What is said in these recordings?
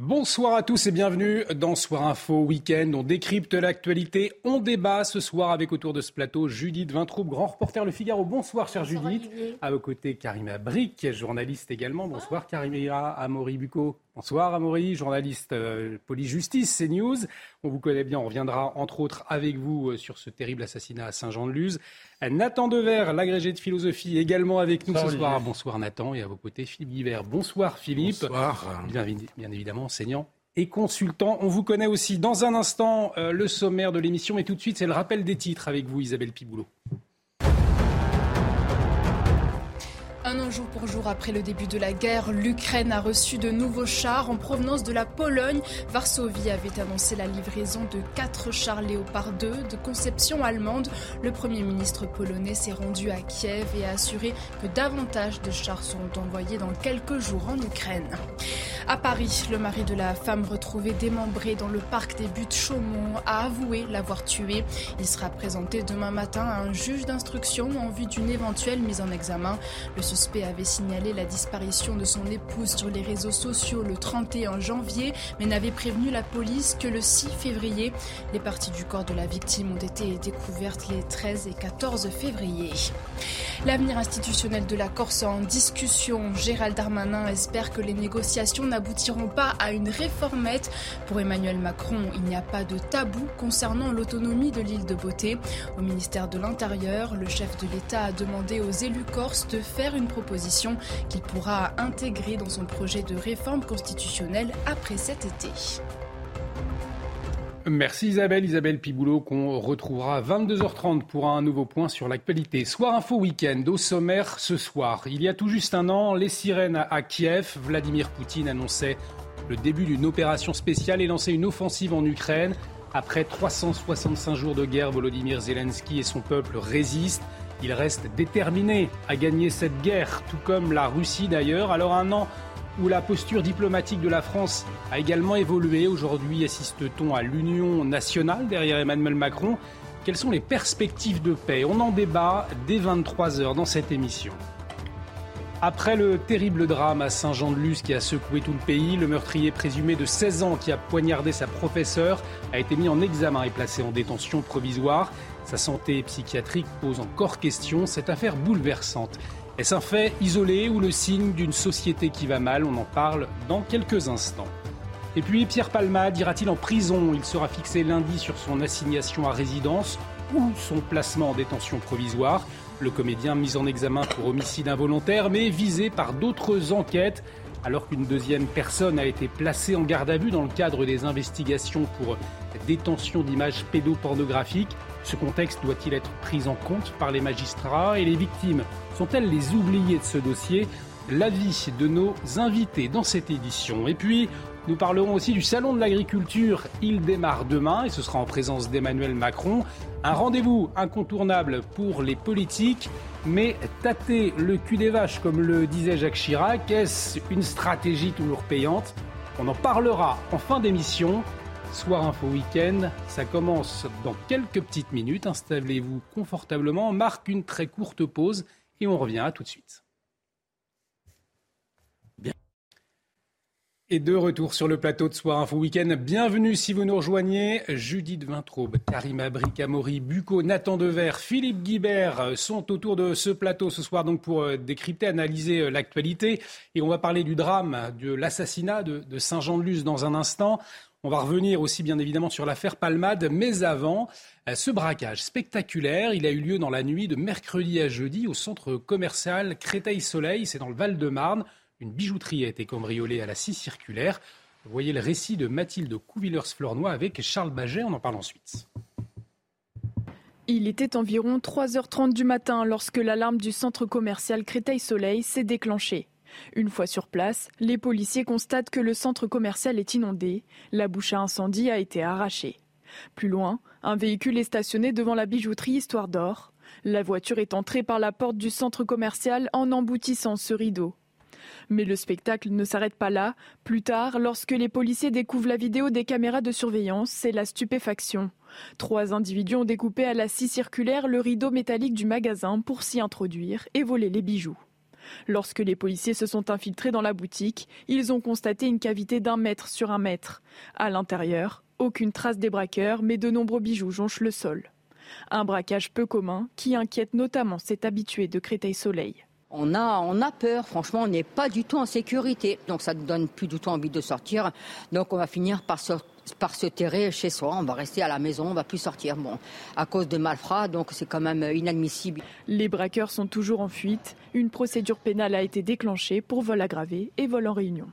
Bonsoir à tous et bienvenue dans Soir Info Week-end. On décrypte l'actualité, on débat ce soir avec autour de ce plateau Judith Vintraube, grand reporter Le Figaro. Bonsoir chère Judith. À vos côtés Karima Bric, journaliste également. Bonsoir Karima Amaury Bucco. Bonsoir Amaury, journaliste euh, police-justice, CNews. On vous connaît bien, on reviendra entre autres avec vous euh, sur ce terrible assassinat à Saint-Jean-de-Luz. Nathan Dever, l'agrégé de philosophie, également avec nous ce soir. Bonsoir Nathan et à vos côtés Philippe Guibert. Bonsoir Philippe. Bonsoir. Bien, bien évidemment enseignant et consultant. On vous connaît aussi dans un instant euh, le sommaire de l'émission, mais tout de suite c'est le rappel des titres avec vous Isabelle Piboulot. Un an jour pour jour après le début de la guerre, l'Ukraine a reçu de nouveaux chars en provenance de la Pologne. Varsovie avait annoncé la livraison de quatre chars Léopard 2 de conception allemande. Le Premier ministre polonais s'est rendu à Kiev et a assuré que davantage de chars seront envoyés dans quelques jours en Ukraine. À Paris, le mari de la femme retrouvée démembrée dans le parc des Buttes Chaumont a avoué l'avoir tuée. Il sera présenté demain matin à un juge d'instruction en vue d'une éventuelle mise en examen. Le suspect avait signalé la disparition de son épouse sur les réseaux sociaux le 31 janvier, mais n'avait prévenu la police que le 6 février. Les parties du corps de la victime ont été découvertes les 13 et 14 février. L'avenir institutionnel de la Corse en discussion. Gérald Darmanin espère que les négociations n'aboutiront pas à une réformette. Pour Emmanuel Macron, il n'y a pas de tabou concernant l'autonomie de l'île de Beauté. Au ministère de l'Intérieur, le chef de l'État a demandé aux élus corses de faire une proposition qu'il pourra intégrer dans son projet de réforme constitutionnelle après cet été. Merci Isabelle, Isabelle Piboulot qu'on retrouvera à 22h30 pour un nouveau point sur l'actualité. Soir Info Week-end au sommaire ce soir. Il y a tout juste un an, les sirènes à Kiev, Vladimir Poutine annonçait le début d'une opération spéciale et lançait une offensive en Ukraine. Après 365 jours de guerre, Volodymyr Zelensky et son peuple résistent. Il reste déterminé à gagner cette guerre, tout comme la Russie d'ailleurs. Alors un an où la posture diplomatique de la France a également évolué. Aujourd'hui, assiste-t-on à l'union nationale derrière Emmanuel Macron? Quelles sont les perspectives de paix? On en débat dès 23h dans cette émission. Après le terrible drame à Saint-Jean-de-Luz qui a secoué tout le pays, le meurtrier présumé de 16 ans qui a poignardé sa professeure a été mis en examen et placé en détention provisoire. Sa santé psychiatrique pose encore question. Cette affaire bouleversante. Est-ce un fait isolé ou le signe d'une société qui va mal? On en parle dans quelques instants. Et puis Pierre Palmade ira-t-il en prison? Il sera fixé lundi sur son assignation à résidence ou son placement en détention provisoire. Le comédien mis en examen pour homicide involontaire mais visé par d'autres enquêtes alors qu'une deuxième personne a été placée en garde à vue dans le cadre des investigations pour détention d'images pédopornographiques. Ce contexte doit-il être pris en compte par les magistrats et les victimes? Sont-elles les oubliées de ce dossier? L'avis de nos invités dans cette édition. Et puis, nous parlerons aussi du Salon de l'agriculture. Il démarre demain et ce sera en présence d'Emmanuel Macron. Un rendez-vous incontournable pour les politiques. Mais tâter le cul des vaches, comme le disait Jacques Chirac, est-ce une stratégie toujours payante? On en parlera en fin d'émission. Soir Info Week-end, ça commence dans quelques petites minutes. Installez-vous confortablement, marque une très courte pause et on revient à tout de suite. Et de retour sur le plateau de Soir Info Week-end. Bienvenue si vous nous rejoignez. Judith Vintraube, Karima Bricamori, Bucco, Nathan Dever, Philippe Guibert sont autour de ce plateau ce soir donc pour euh, décrypter, analyser euh, l'actualité. Et on va parler du drame, de l'assassinat de, Saint-Jean-de-Luz dans un instant. On va revenir aussi bien évidemment sur l'affaire Palmade, mais avant, euh, ce braquage spectaculaire, il a eu lieu dans la nuit de mercredi à jeudi au centre commercial Créteil-Soleil, c'est dans le Val-de-Marne. Une bijouterie a été cambriolée à la scie circulaire. Voyez le récit de Mathilde Couvillers-Flornois avec Charles Baget. On en parle ensuite. Il était environ 3h30 du matin lorsque l'alarme du centre commercial Créteil Soleil s'est déclenchée. Une fois sur place, les policiers constatent que le centre commercial est inondé. La bouche à incendie a été arrachée. Plus loin, un véhicule est stationné devant la bijouterie Histoire d'Or. La voiture est entrée par la porte du centre commercial en emboutissant ce rideau. Mais le spectacle ne s'arrête pas là. Plus tard, lorsque les policiers découvrent la vidéo des caméras de surveillance, c'est la stupéfaction. Trois individus ont découpé à la scie circulaire le rideau métallique du magasin pour s'y introduire et voler les bijoux. Lorsque les policiers se sont infiltrés dans la boutique, ils ont constaté une cavité d'un mètre sur un mètre. À l'intérieur, aucune trace des braqueurs, mais de nombreux bijoux jonchent le sol. Un braquage peu commun qui inquiète notamment cet habitué de Créteil-Soleil. On a, on a peur, franchement, on n'est pas du tout en sécurité. Donc ça ne donne plus du tout envie de sortir. Donc on va finir par se, terrer chez soi, on va rester à la maison, on va plus sortir. Bon, à cause de malfrats, donc c'est quand même inadmissible. Les braqueurs sont toujours en fuite. Une procédure pénale a été déclenchée pour vol aggravé et vol en réunion.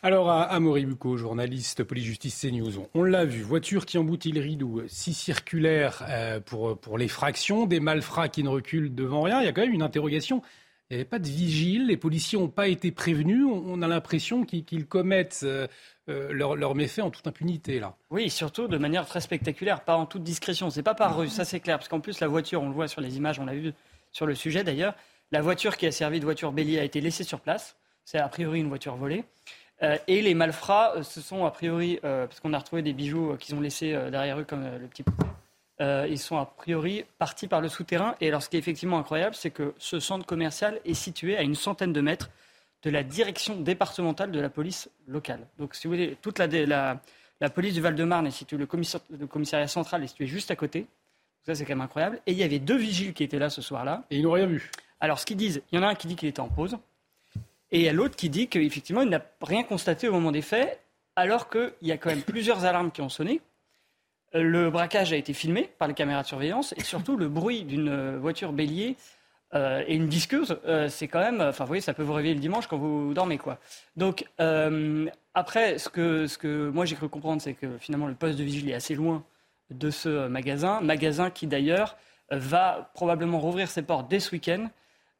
Alors à Amaury Bucco, journaliste police-justice CNews, on l'a vu, voiture qui emboutit le rideau, si circulaire euh, pour, pour l'effraction, des malfrats qui ne reculent devant rien, il y a quand même une interrogation. Il n'y avait pas de vigile, les policiers n'ont pas été prévenus, on a l'impression qu'ils commettent euh, euh, leurs leur méfaits en toute impunité là. Oui, surtout de manière très spectaculaire, pas en toute discrétion. C'est pas par rue, ça c'est clair, parce qu'en plus la voiture, on le voit sur les images, on l'a vu sur le sujet d'ailleurs, la voiture qui a servi de voiture bélier a été laissée sur place. C'est a priori une voiture volée. Euh, et les malfrats, euh, ce sont a priori, euh, parce qu'on a retrouvé des bijoux qu'ils ont laissés derrière eux comme le petit poupée, ils sont a priori partis par le souterrain. Et alors ce qui est effectivement incroyable, c'est que ce centre commercial est situé à une centaine de mètres de la direction départementale de la police locale. Donc si vous voulez, toute la, la, police du Val-de-Marne est située, le, le, commissariat central est situé juste à côté. ça c'est quand même incroyable. Et il y avait deux vigiles qui étaient là ce soir-là. Et ils n'ont rien vu. Alors ce qu'ils disent, il y en a un qui dit qu'il était en pause. Et il y a l'autre qui dit qu'effectivement, il n'a rien constaté au moment des faits, alors qu'il y a quand même plusieurs alarmes qui ont sonné. Le braquage a été filmé par les caméras de surveillance et surtout le bruit d'une voiture bélier euh, et une disqueuse, euh, c'est quand même, enfin vous voyez, ça peut vous réveiller le dimanche quand vous dormez quoi. Donc euh, après, ce que, ce que moi j'ai cru comprendre, c'est que finalement le poste de vigile est assez loin de ce magasin, magasin qui d'ailleurs va probablement rouvrir ses portes dès ce week-end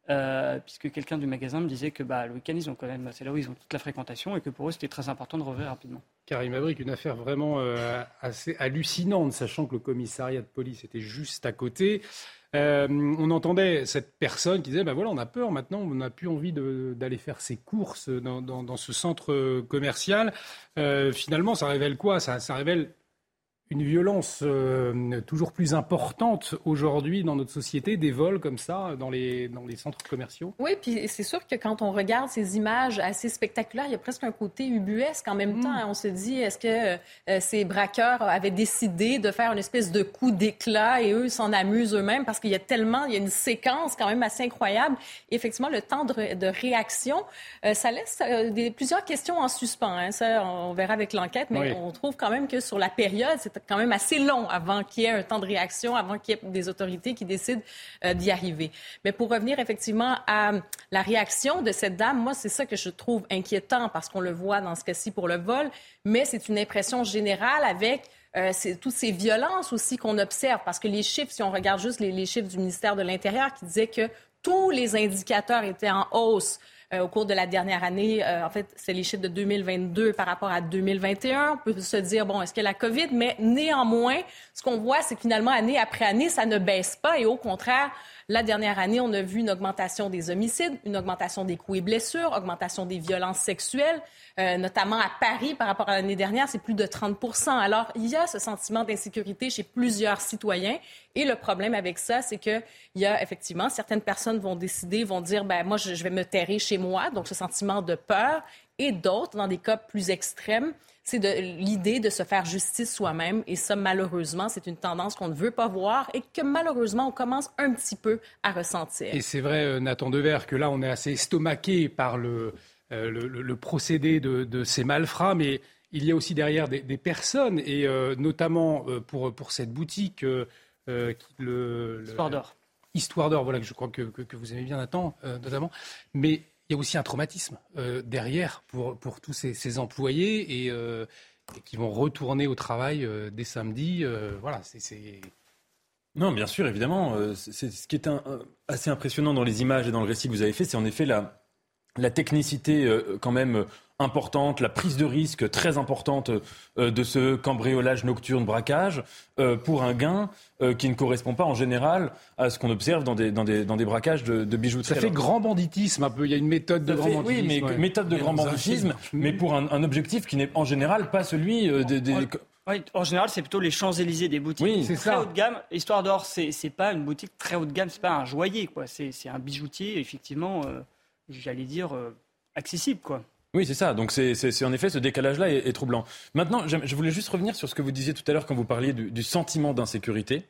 euh, puisque quelqu'un du magasin me disait que bah, le week-end, ils ont quand c'est là où ils ont toute la fréquentation et que pour eux, c'était très important de rouvrir rapidement. Karim Abrik, une affaire vraiment euh, assez hallucinante, sachant que le commissariat de police était juste à côté. Euh, on entendait cette personne qui disait ben voilà, on a peur maintenant, on n'a plus envie d'aller faire ses courses dans, ce centre commercial. finalement, ça révèle quoi? Ça révèle une violence euh, toujours plus importante aujourd'hui dans notre société, des vols comme ça dans les, dans les centres commerciaux? Oui, puis c'est sûr que quand on regarde ces images assez spectaculaires, il y a presque un côté ubuesque en même mm. temps. On se dit, est-ce que euh, ces braqueurs avaient décidé de faire une espèce de coup d'éclat et eux s'en amusent eux-mêmes? Parce qu'il y a tellement, il y a une séquence quand même assez incroyable. effectivement, le temps de, de réaction, euh, ça laisse des, plusieurs questions en suspens. Hein. Ça, on verra avec l'enquête, mais on trouve quand même que sur la période, c'est quand même assez long avant qu'il y ait un temps de réaction, avant qu'il y ait des autorités qui décident euh, d'y arriver. Mais pour revenir effectivement à la réaction de cette dame, moi, c'est ça que je trouve inquiétant parce qu'on le voit dans ce cas-ci pour le vol, mais c'est une impression générale avec euh, toutes ces violences aussi qu'on observe, parce que les chiffres, si on regarde juste les chiffres du ministère de l'Intérieur qui disaient que tous les indicateurs étaient en hausse au cours de la dernière année. Euh, en fait, c'est les chiffres de 2022 par rapport à 2021. On peut se dire, bon, est-ce que la COVID? Mais néanmoins, ce qu'on voit, c'est que finalement, année après année, ça ne baisse pas et au contraire, la dernière année, on a vu une augmentation des homicides, une augmentation des coups et blessures, augmentation des violences sexuelles, euh, notamment à Paris par rapport à l'année dernière, c'est plus de 30 Alors, il y a ce sentiment d'insécurité chez plusieurs citoyens. Et le problème avec ça, c'est qu'il y a effectivement certaines personnes vont décider, vont dire, ben moi, je vais me terrer chez moi, donc ce sentiment de peur. Et d'autres, dans des cas plus extrêmes, c'est l'idée de se faire justice soi-même. Et ça, malheureusement, c'est une tendance qu'on ne veut pas voir et que malheureusement, on commence un petit peu à ressentir. Et c'est vrai, euh, Nathan Dever, que là, on est assez estomaqué par le, euh, le, procédé de, ces malfrats, mais il y a aussi derrière des, personnes, et euh, notamment pour, pour cette boutique. le, Histoire d'or. Histoire d'or, voilà, que je crois que, que, vous aimez bien, Nathan, notamment. Mais il y a aussi un traumatisme euh, derrière pour, pour tous ces, employés euh, et, qui vont retourner au travail euh, dès samedi. voilà, c'est Non, bien sûr, évidemment. C'est ce qui est assez impressionnant dans les images et dans le récit que vous avez fait, c'est en effet la, la technicité quand même importante, la prise de risque très importante euh, de ce cambriolage nocturne, braquage, euh, pour un gain euh, qui ne correspond pas en général à ce qu'on observe dans des, dans des, dans des braquages de, de bijouterie. Ça fait grand banditisme un peu, il y a une méthode de grand banditisme. Oui, mais méthode de grand banditisme, mais pour un, objectif qui n'est en général pas celui des... des... Oui, en général, c'est plutôt les Champs-Élysées des boutiques oui, c'est très haut de gamme. Histoire d'or, c'est, c'est pas une boutique très haut de gamme, c'est pas un joaillier, quoi. C'est, c'est un bijoutier, effectivement, j'allais dire, accessible, quoi. Oui, c'est ça. Donc c'est en effet ce décalage-là est, troublant. Maintenant, je voulais juste revenir sur ce que vous disiez tout à l'heure quand vous parliez du, sentiment d'insécurité.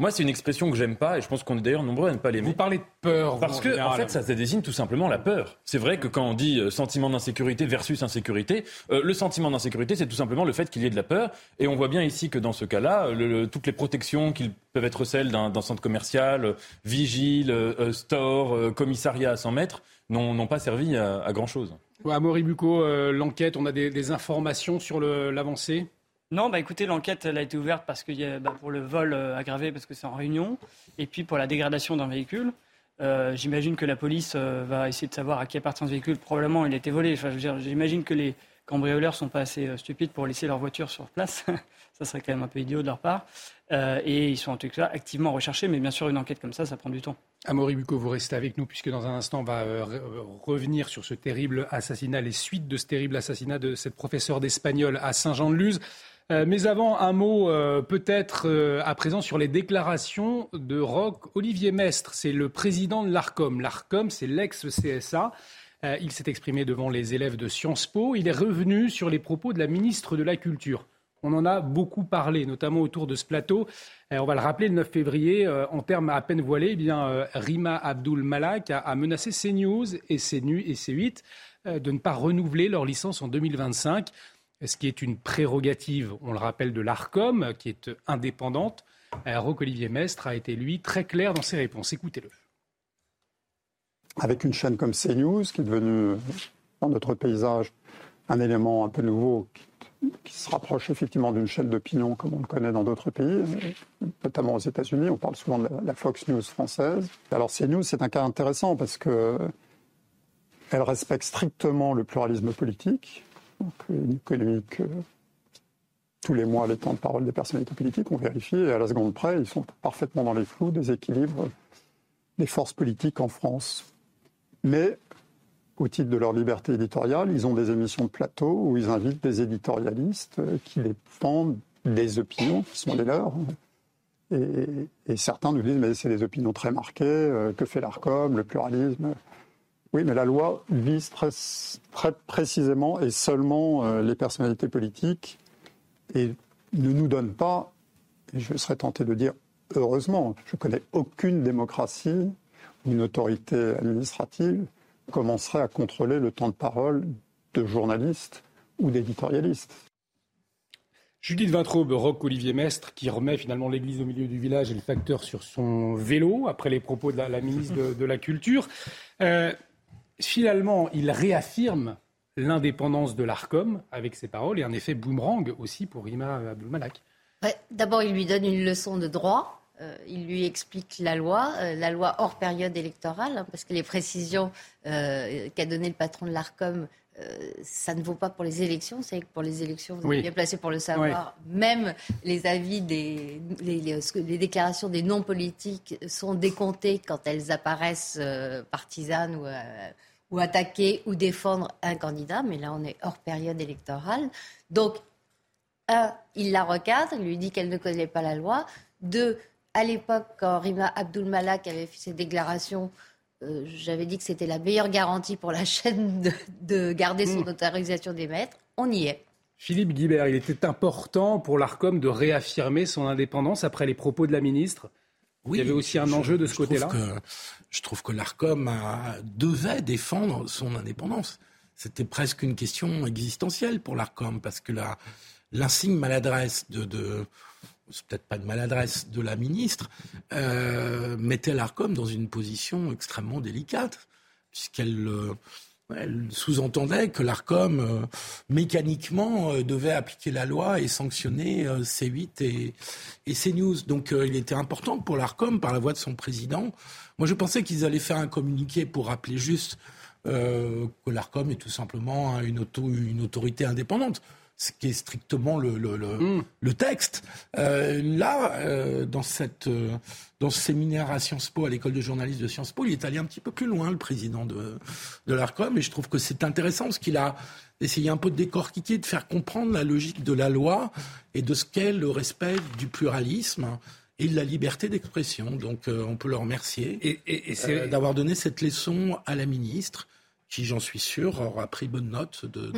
Moi, c'est une expression que j'aime pas, et je pense qu'on est d'ailleurs nombreux à ne pas l'aimer. Vous parlez de peur. Parce que, en, fait, ça désigne tout simplement la peur. C'est vrai que quand on dit euh, sentiment d'insécurité versus insécurité, euh, le sentiment d'insécurité, c'est tout simplement le fait qu'il y ait de la peur. Et on voit bien ici que dans ce cas-là, toutes les protections qui peuvent être celles d'un centre commercial, euh, vigile, store, commissariat à 100 mètres, n'ont pas servi à grand-chose. Ouais, Amaury Bucco, euh, l'enquête, on a des, informations sur l'avancée? Non, bah écoutez, l'enquête a été ouverte parce que bah, pour le vol euh, aggravé parce que c'est en réunion, et puis pour la dégradation d'un véhicule. Euh, j'imagine que la police va essayer de savoir à qui appartient ce véhicule. Probablement, il a été volé. Enfin, j'imagine que les cambrioleurs sont pas assez stupides pour laisser leur voiture sur place. ça serait quand même un peu idiot de leur part. Et ils sont en tout cas activement recherchés, mais bien sûr, une enquête comme ça, ça prend du temps. Amaury Bucco, vous restez avec nous puisque dans un instant, on va euh, revenir sur ce terrible assassinat, les suites de ce terrible assassinat de cette professeure d'espagnol à Saint-Jean-de-Luz. Euh, mais avant, un mot euh, peut-être à présent sur les déclarations de Roch Olivier Mestre. C'est le président de l'ARCOM. L'ARCOM, c'est l'ex-CSA. il s'est exprimé devant les élèves de Sciences Po. Il est revenu sur les propos de la ministre de la Culture. On en a beaucoup parlé, notamment autour de ce plateau. Euh, on va le rappeler, le 9 février, euh, en termes à peine voilés, eh bien, euh, Rima Abdul Malak a, menacé CNews et, CNU et C8 de ne pas renouveler leur licence en 2025, ce qui est une prérogative, on le rappelle, de l'ARCOM, qui est indépendante. Roch Olivier Mestre a été, lui, très clair dans ses réponses. Écoutez-le. Avec une chaîne comme CNews, qui est devenue, dans notre paysage, un élément un peu nouveau qui se rapproche effectivement d'une chaîne d'opinion comme on le connaît dans d'autres pays, notamment aux États-Unis. On parle souvent de la Fox News française. Alors CNews, c'est un cas intéressant parce que elle respecte strictement le pluralisme politique, donc une économique tous les mois les temps de parole des personnalités politiques, on vérifie, et à la seconde près, ils sont parfaitement dans les flous des équilibres des forces politiques en France. Mais au titre de leur liberté éditoriale, ils ont des émissions de plateau où ils invitent des éditorialistes qui défendent des opinions qui sont les leurs. Et, certains nous disent, mais c'est des opinions très marquées, euh, que fait l'ARCOM, le pluralisme? Oui, mais la loi vise très, précisément et seulement euh, les personnalités politiques et ne nous donne pas, et je serais tenté de dire heureusement, je ne connais aucune démocratie ou une autorité administrative commencerait à contrôler le temps de parole de journalistes ou d'éditorialistes. Judith Vintraube, Roch Olivier Mestre, qui remet finalement l'église au milieu du village et le facteur sur son vélo, après les propos de la, ministre de, la Culture. Euh, finalement, il réaffirme l'indépendance de l'ARCOM avec ses paroles et un effet boomerang aussi pour Rima Abdulmalak. D'abord, il lui donne une leçon de droit euh, il lui explique la loi, euh, la loi hors période électorale, hein, parce que les précisions euh, qu'a donné le patron de l'ARCOM, ça ne vaut pas pour les élections. C'est que pour les élections, vous êtes bien placé pour le savoir. Même les avis des, les, déclarations des non politiques sont décomptées quand elles apparaissent partisanes ou, ou attaquer ou défendre un candidat. Mais là, on est hors période électorale. Donc, un, il la recadre, il lui dit qu'elle ne connaît pas la loi. Deux, à l'époque, quand Rima Abdul Malak avait fait ses déclarations, euh, j'avais dit que c'était la meilleure garantie pour la chaîne de, garder son hmm. autorisation d'émettre. On y est. Philippe Guibert, il était important pour l'ARCOM de réaffirmer son indépendance après les propos de la ministre. il y avait aussi un enjeu de ce côté-là. Je trouve que l'ARCOM devait défendre son indépendance. C'était presque une question existentielle pour l'ARCOM, parce que l'insigne maladresse de c'est peut-être pas de maladresse de la ministre, euh, mettait l'ARCOM dans une position extrêmement délicate, puisqu'elle euh, sous-entendait que l'ARCOM, euh, mécaniquement, devait appliquer la loi et sanctionner euh, C8 et, et CNews. Donc il était important pour l'ARCOM, par la voix de son président. Moi, je pensais qu'ils allaient faire un communiqué pour rappeler juste que l'ARCOM est tout simplement une autorité indépendante ce qui est strictement le, le, le, mm. texte. Euh, là, euh, dans, cette, euh, dans ce séminaire à Sciences Po, à l'école de journalisme de Sciences Po, il est allé un petit peu plus loin, le président de, de l'ARCOM, et je trouve que c'est intéressant parce qu'il a essayé un peu de décortiquer, de faire comprendre la logique de la loi et de ce qu'est le respect du pluralisme et de la liberté d'expression. Donc on peut le remercier et, et, d'avoir donné cette leçon à la ministre qui, j'en suis sûr, aura pris bonne note de,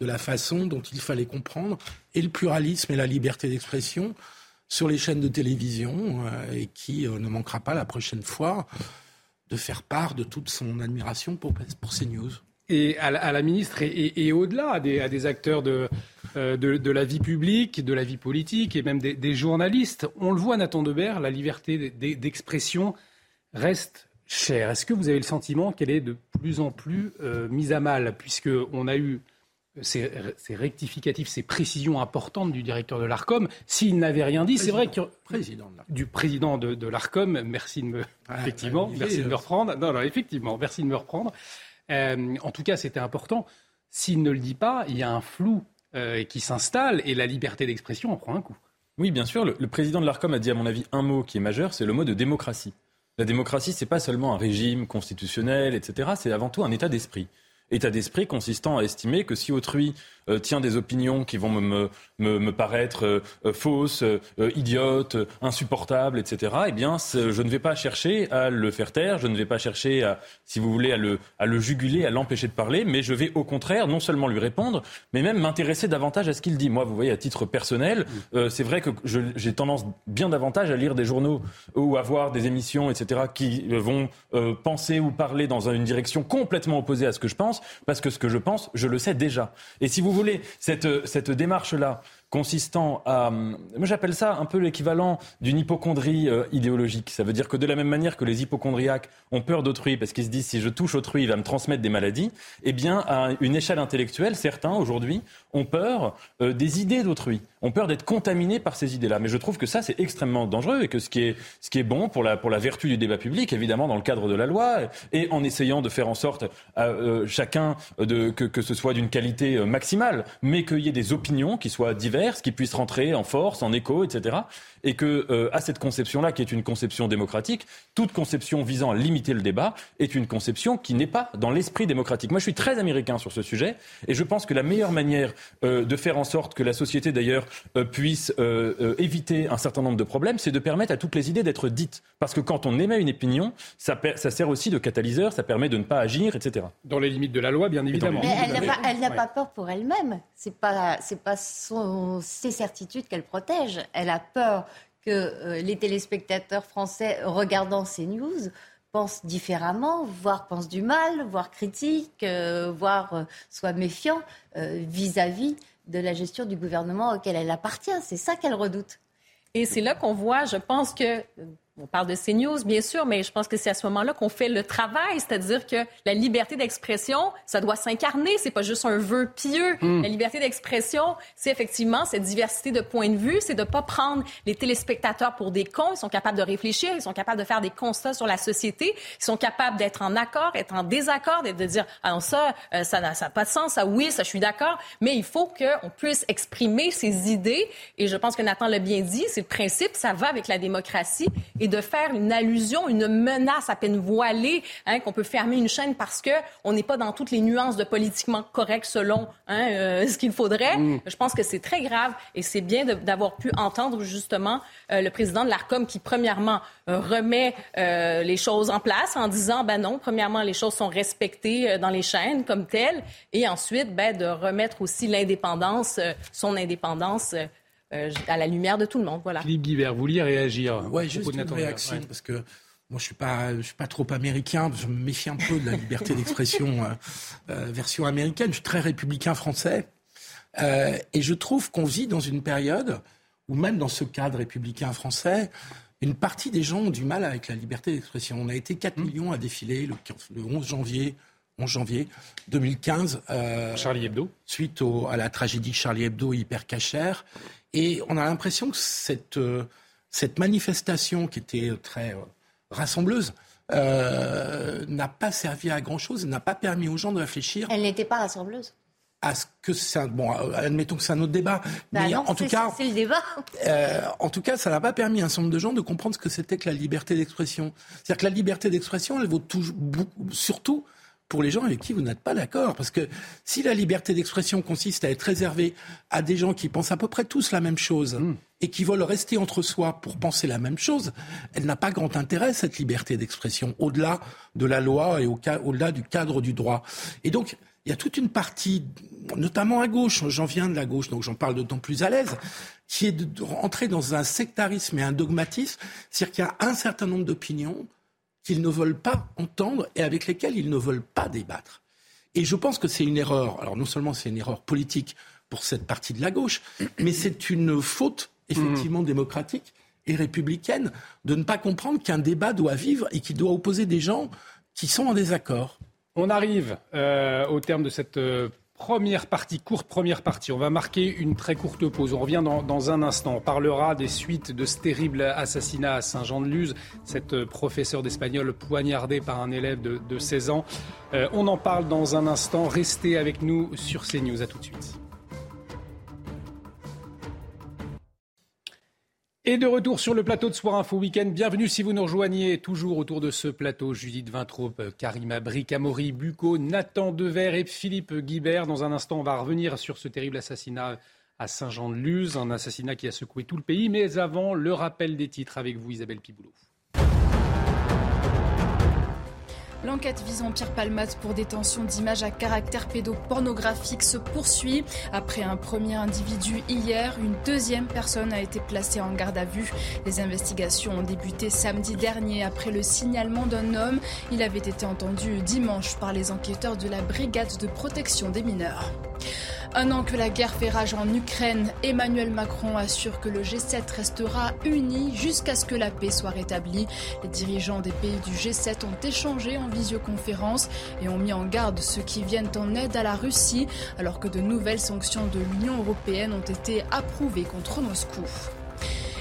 la façon dont il fallait comprendre et le pluralisme et la liberté d'expression sur les chaînes de télévision euh, et qui euh, ne manquera pas la prochaine fois de faire part de toute son admiration pour, pour CNews. Et à la, ministre et, au-delà, à des, acteurs de, euh, de, la vie publique, de la vie politique et même des, des journalistes, on le voit, Nathan Debert, la liberté d'expression reste cher. Est-ce que vous avez le sentiment qu'elle est de plus en plus euh, mise à mal, puisqu'on a eu ces, rectificatifs, ces précisions importantes du directeur de l'ARCOM. S'il n'avait rien dit, c'est vrai que président du président de, l'ARCOM, merci de me effectivement, merci de me reprendre. Non, non, effectivement, merci de me reprendre. Euh, en tout cas, c'était important. S'il ne le dit pas, il y a un flou euh, qui s'installe et la liberté d'expression en prend un coup. Oui, bien sûr. le président de l'ARCOM a dit, à mon avis, un mot qui est majeur, c'est le mot de démocratie. La démocratie, c'est pas seulement un régime constitutionnel, etc. C'est avant tout un état d'esprit. État d'esprit consistant à estimer que si autrui euh, tient des opinions qui vont me, me, me paraître euh, euh, fausses, idiotes, insupportables, etc., eh bien, je ne vais pas chercher à le faire taire, je ne vais pas chercher, si vous voulez, à le, à le juguler, à l'empêcher de parler, mais je vais au contraire non seulement lui répondre, mais même m'intéresser davantage à ce qu'il dit. Moi, vous voyez, à titre personnel, c'est vrai que j'ai tendance bien davantage à lire des journaux ou à voir des émissions, etc., qui vont penser ou parler dans une direction complètement opposée à ce que je pense, parce que ce que je pense, je le sais déjà. Et si vous cette, cette démarche-là, consistant à... Moi j'appelle ça un peu l'équivalent d'une hypochondrie euh, idéologique. Ça veut dire que de la même manière que les hypochondriaques ont peur d'autrui parce qu'ils se disent si je touche autrui, il va me transmettre des maladies, eh bien à une échelle intellectuelle, certains aujourd'hui ont peur euh, des idées d'autrui, ont peur d'être contaminés par ces idées-là. Mais je trouve que ça c'est extrêmement dangereux et que ce qui est, ce qui est bon pour la, pour la vertu du débat public, évidemment dans le cadre de la loi et en essayant de faire en sorte à euh, chacun de, que, que ce soit d'une qualité maximale, mais qu'il y ait des opinions qui soient diverses qui puisse rentrer en force, en écho, etc. Et que euh, à cette conception-là, qui est une conception démocratique, toute conception visant à limiter le débat est une conception qui n'est pas dans l'esprit démocratique. Moi, je suis très américain sur ce sujet, et je pense que la meilleure manière euh, de faire en sorte que la société, d'ailleurs, euh, puisse éviter un certain nombre de problèmes, c'est de permettre à toutes les idées d'être dites. Parce que quand on émet une opinion, ça, ça, sert aussi de catalyseur, ça permet de ne pas agir, etc. Dans les limites de la loi, bien évidemment. Mais elle n'a pas, peur pour elle-même. C'est pas, c'est pas son ces certitudes qu'elle protège. Elle a peur que euh, les téléspectateurs français regardant ces news pensent différemment, voire pensent du mal, voire critiquent, euh, voire euh, soient méfiants vis-à-vis de la gestion du gouvernement auquel elle appartient. C'est ça qu'elle redoute. Et c'est là qu'on voit, je pense que on parle de CNews, bien sûr, mais je pense que c'est à ce moment-là qu'on fait le travail, c'est-à-dire que la liberté d'expression, ça doit s'incarner, c'est pas juste un vœu pieux. Hmm. La liberté d'expression, c'est effectivement cette diversité de points de vue, c'est de pas prendre les téléspectateurs pour des cons, ils sont capables de réfléchir, ils sont capables de faire des constats sur la société, ils sont capables d'être en accord, être en désaccord, et de dire ah non ça, euh, ça n'a pas de sens, ça oui, ça je suis d'accord, mais il faut qu'on puisse exprimer ses idées et je pense que Nathan l'a bien dit, c'est le principe, ça va avec la démocratie et de faire une allusion, une menace à peine voilée, hein, qu'on peut fermer une chaîne parce que on n'est pas dans toutes les nuances de politiquement correct selon hein, euh, ce qu'il faudrait. Mm. Je pense que c'est très grave et c'est bien d'avoir pu entendre justement euh, le président de l'Arcom qui premièrement euh, remet les choses en place en disant ben non, premièrement les choses sont respectées dans les chaînes comme telles et ensuite ben de remettre aussi l'indépendance, son indépendance à la lumière de tout le monde. Voilà. Philippe Guibert, vous vouliez réagir Oui, juste une réaction, parce que moi, je suis pas, je suis pas trop américain. Je me méfie un peu de la liberté d'expression euh, euh, version américaine. Je suis très républicain français, et je trouve qu'on vit dans une période où même dans ce cadre républicain français, une partie des gens ont du mal avec la liberté d'expression. On a été 4 mmh. millions à défiler le, le 11 janvier 11 janvier 2015. Charlie Hebdo. Suite à la tragédie Charlie Hebdo hyper cachère. Et on a l'impression que cette, cette manifestation qui était très rassembleuse, euh, n'a pas servi à grand-chose, n'a pas permis aux gens de réfléchir. Elle n'était pas rassembleuse à ce que c'est bon, admettons que c'est un autre débat, bah mais en tout cas, c'est le débat. Euh, en tout cas, ça n'a pas permis à un certain nombre de gens de comprendre ce que c'était que la liberté d'expression. C'est-à-dire que la liberté d'expression, elle vaut toujours, surtout pour les gens avec qui vous n'êtes pas d'accord. Parce que si la liberté d'expression consiste à être réservée à des gens qui pensent à peu près tous la même chose hmm. et qui veulent rester entre soi pour penser la même chose, elle n'a pas grand intérêt, cette liberté d'expression, au-delà de la loi et au-delà du cadre du droit. Et donc, il y a toute une partie, notamment à gauche, j'en viens de la gauche, donc j'en parle d'autant plus à l'aise, qui est de rentrer dans un sectarisme et un dogmatisme, c'est-à-dire qu'il y a un certain nombre d'opinions qu'ils ne veulent pas entendre et avec lesquels ils ne veulent pas débattre. Et je pense que c'est une erreur. Alors non seulement c'est une erreur politique pour cette partie de la gauche, mais c'est une faute effectivement démocratique et républicaine de ne pas comprendre qu'un débat doit vivre et qu'il doit opposer des gens qui sont en désaccord. On arrive euh, au terme de cette euh, Première partie, courte première partie. On va marquer une très courte pause. On revient dans, un instant. On parlera des suites de ce terrible assassinat à Saint-Jean-de-Luz, cette euh, professeure d'espagnol poignardée par un élève de, 16 ans. Euh, on en parle dans un instant. Restez avec nous sur CNews. À tout de suite. Et de retour sur le plateau de Soir Info Week-end. Bienvenue si vous nous rejoignez toujours autour de ce plateau. Judith Vintraube, Karima Bric, Amaury Bucco, Nathan Dever et Philippe Guibert. Dans un instant, on va revenir sur ce terrible assassinat à Saint-Jean-de-Luz, un assassinat qui a secoué tout le pays. Mais avant, le rappel des titres avec vous, Isabelle Piboulot. L'enquête visant Pierre Palmade pour détention d'images à caractère pédopornographique se poursuit. Après un premier individu hier, une deuxième personne a été placée en garde à vue. Les investigations ont débuté samedi dernier après le signalement d'un homme. Il avait été entendu dimanche par les enquêteurs de la brigade de protection des mineurs. Un an que la guerre fait rage en Ukraine, Emmanuel Macron assure que le G7 restera uni jusqu'à ce que la paix soit rétablie. Les dirigeants des pays du G7 ont échangé en visioconférence et ont mis en garde ceux qui viennent en aide à la Russie alors que de nouvelles sanctions de l'Union européenne ont été approuvées contre Moscou.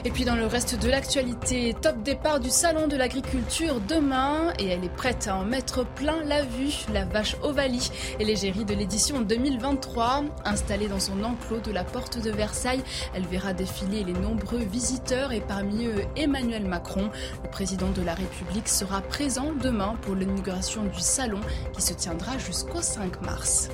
Et puis dans le reste de l'actualité, top départ du Salon de l'agriculture demain et elle est prête à en mettre plein la vue, la vache Ovalie et l'égérie de l'édition 2023. Installée dans son enclos de la porte de Versailles, elle verra défiler les nombreux visiteurs et parmi eux Emmanuel Macron. Le président de la République sera présent demain pour l'inauguration du salon qui se tiendra jusqu'au 5 mars.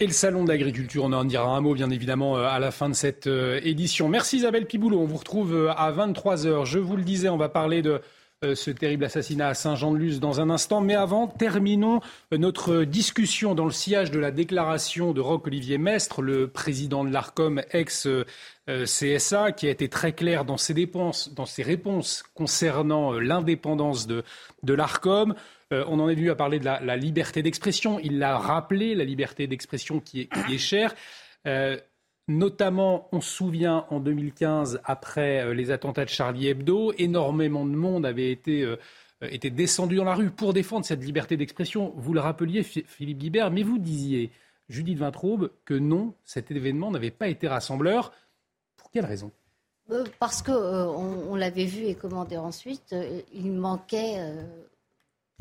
Et le salon d'agriculture, on en dira un mot bien évidemment euh, à la fin de cette euh, édition. Merci Isabelle Piboulot, on vous retrouve euh, à 23h. Je vous le disais, on va parler de ce terrible assassinat à Saint-Jean-de-Luz dans un instant. Mais avant, terminons notre discussion dans le sillage de la déclaration de Roch-Olivier Mestre, le président de l'ARCOM, ex-CSA, qui a été très clair dans ses, dépenses, dans ses réponses concernant l'indépendance de, de l'ARCOM. Euh, on en est venu à parler de la, liberté d'expression. Il l'a rappelé, la liberté d'expression qui est, chère. Euh, notamment, on se souvient en 2015, après euh, les attentats de Charlie Hebdo, énormément de monde avait été, descendu dans la rue pour défendre cette liberté d'expression. Vous le rappeliez, Philippe Guibert, mais vous disiez, Judith Vintraube, que non, cet événement n'avait pas été rassembleur. Pour quelle raison? Parce qu'on on, l'avait vu et commandé ensuite, il manquait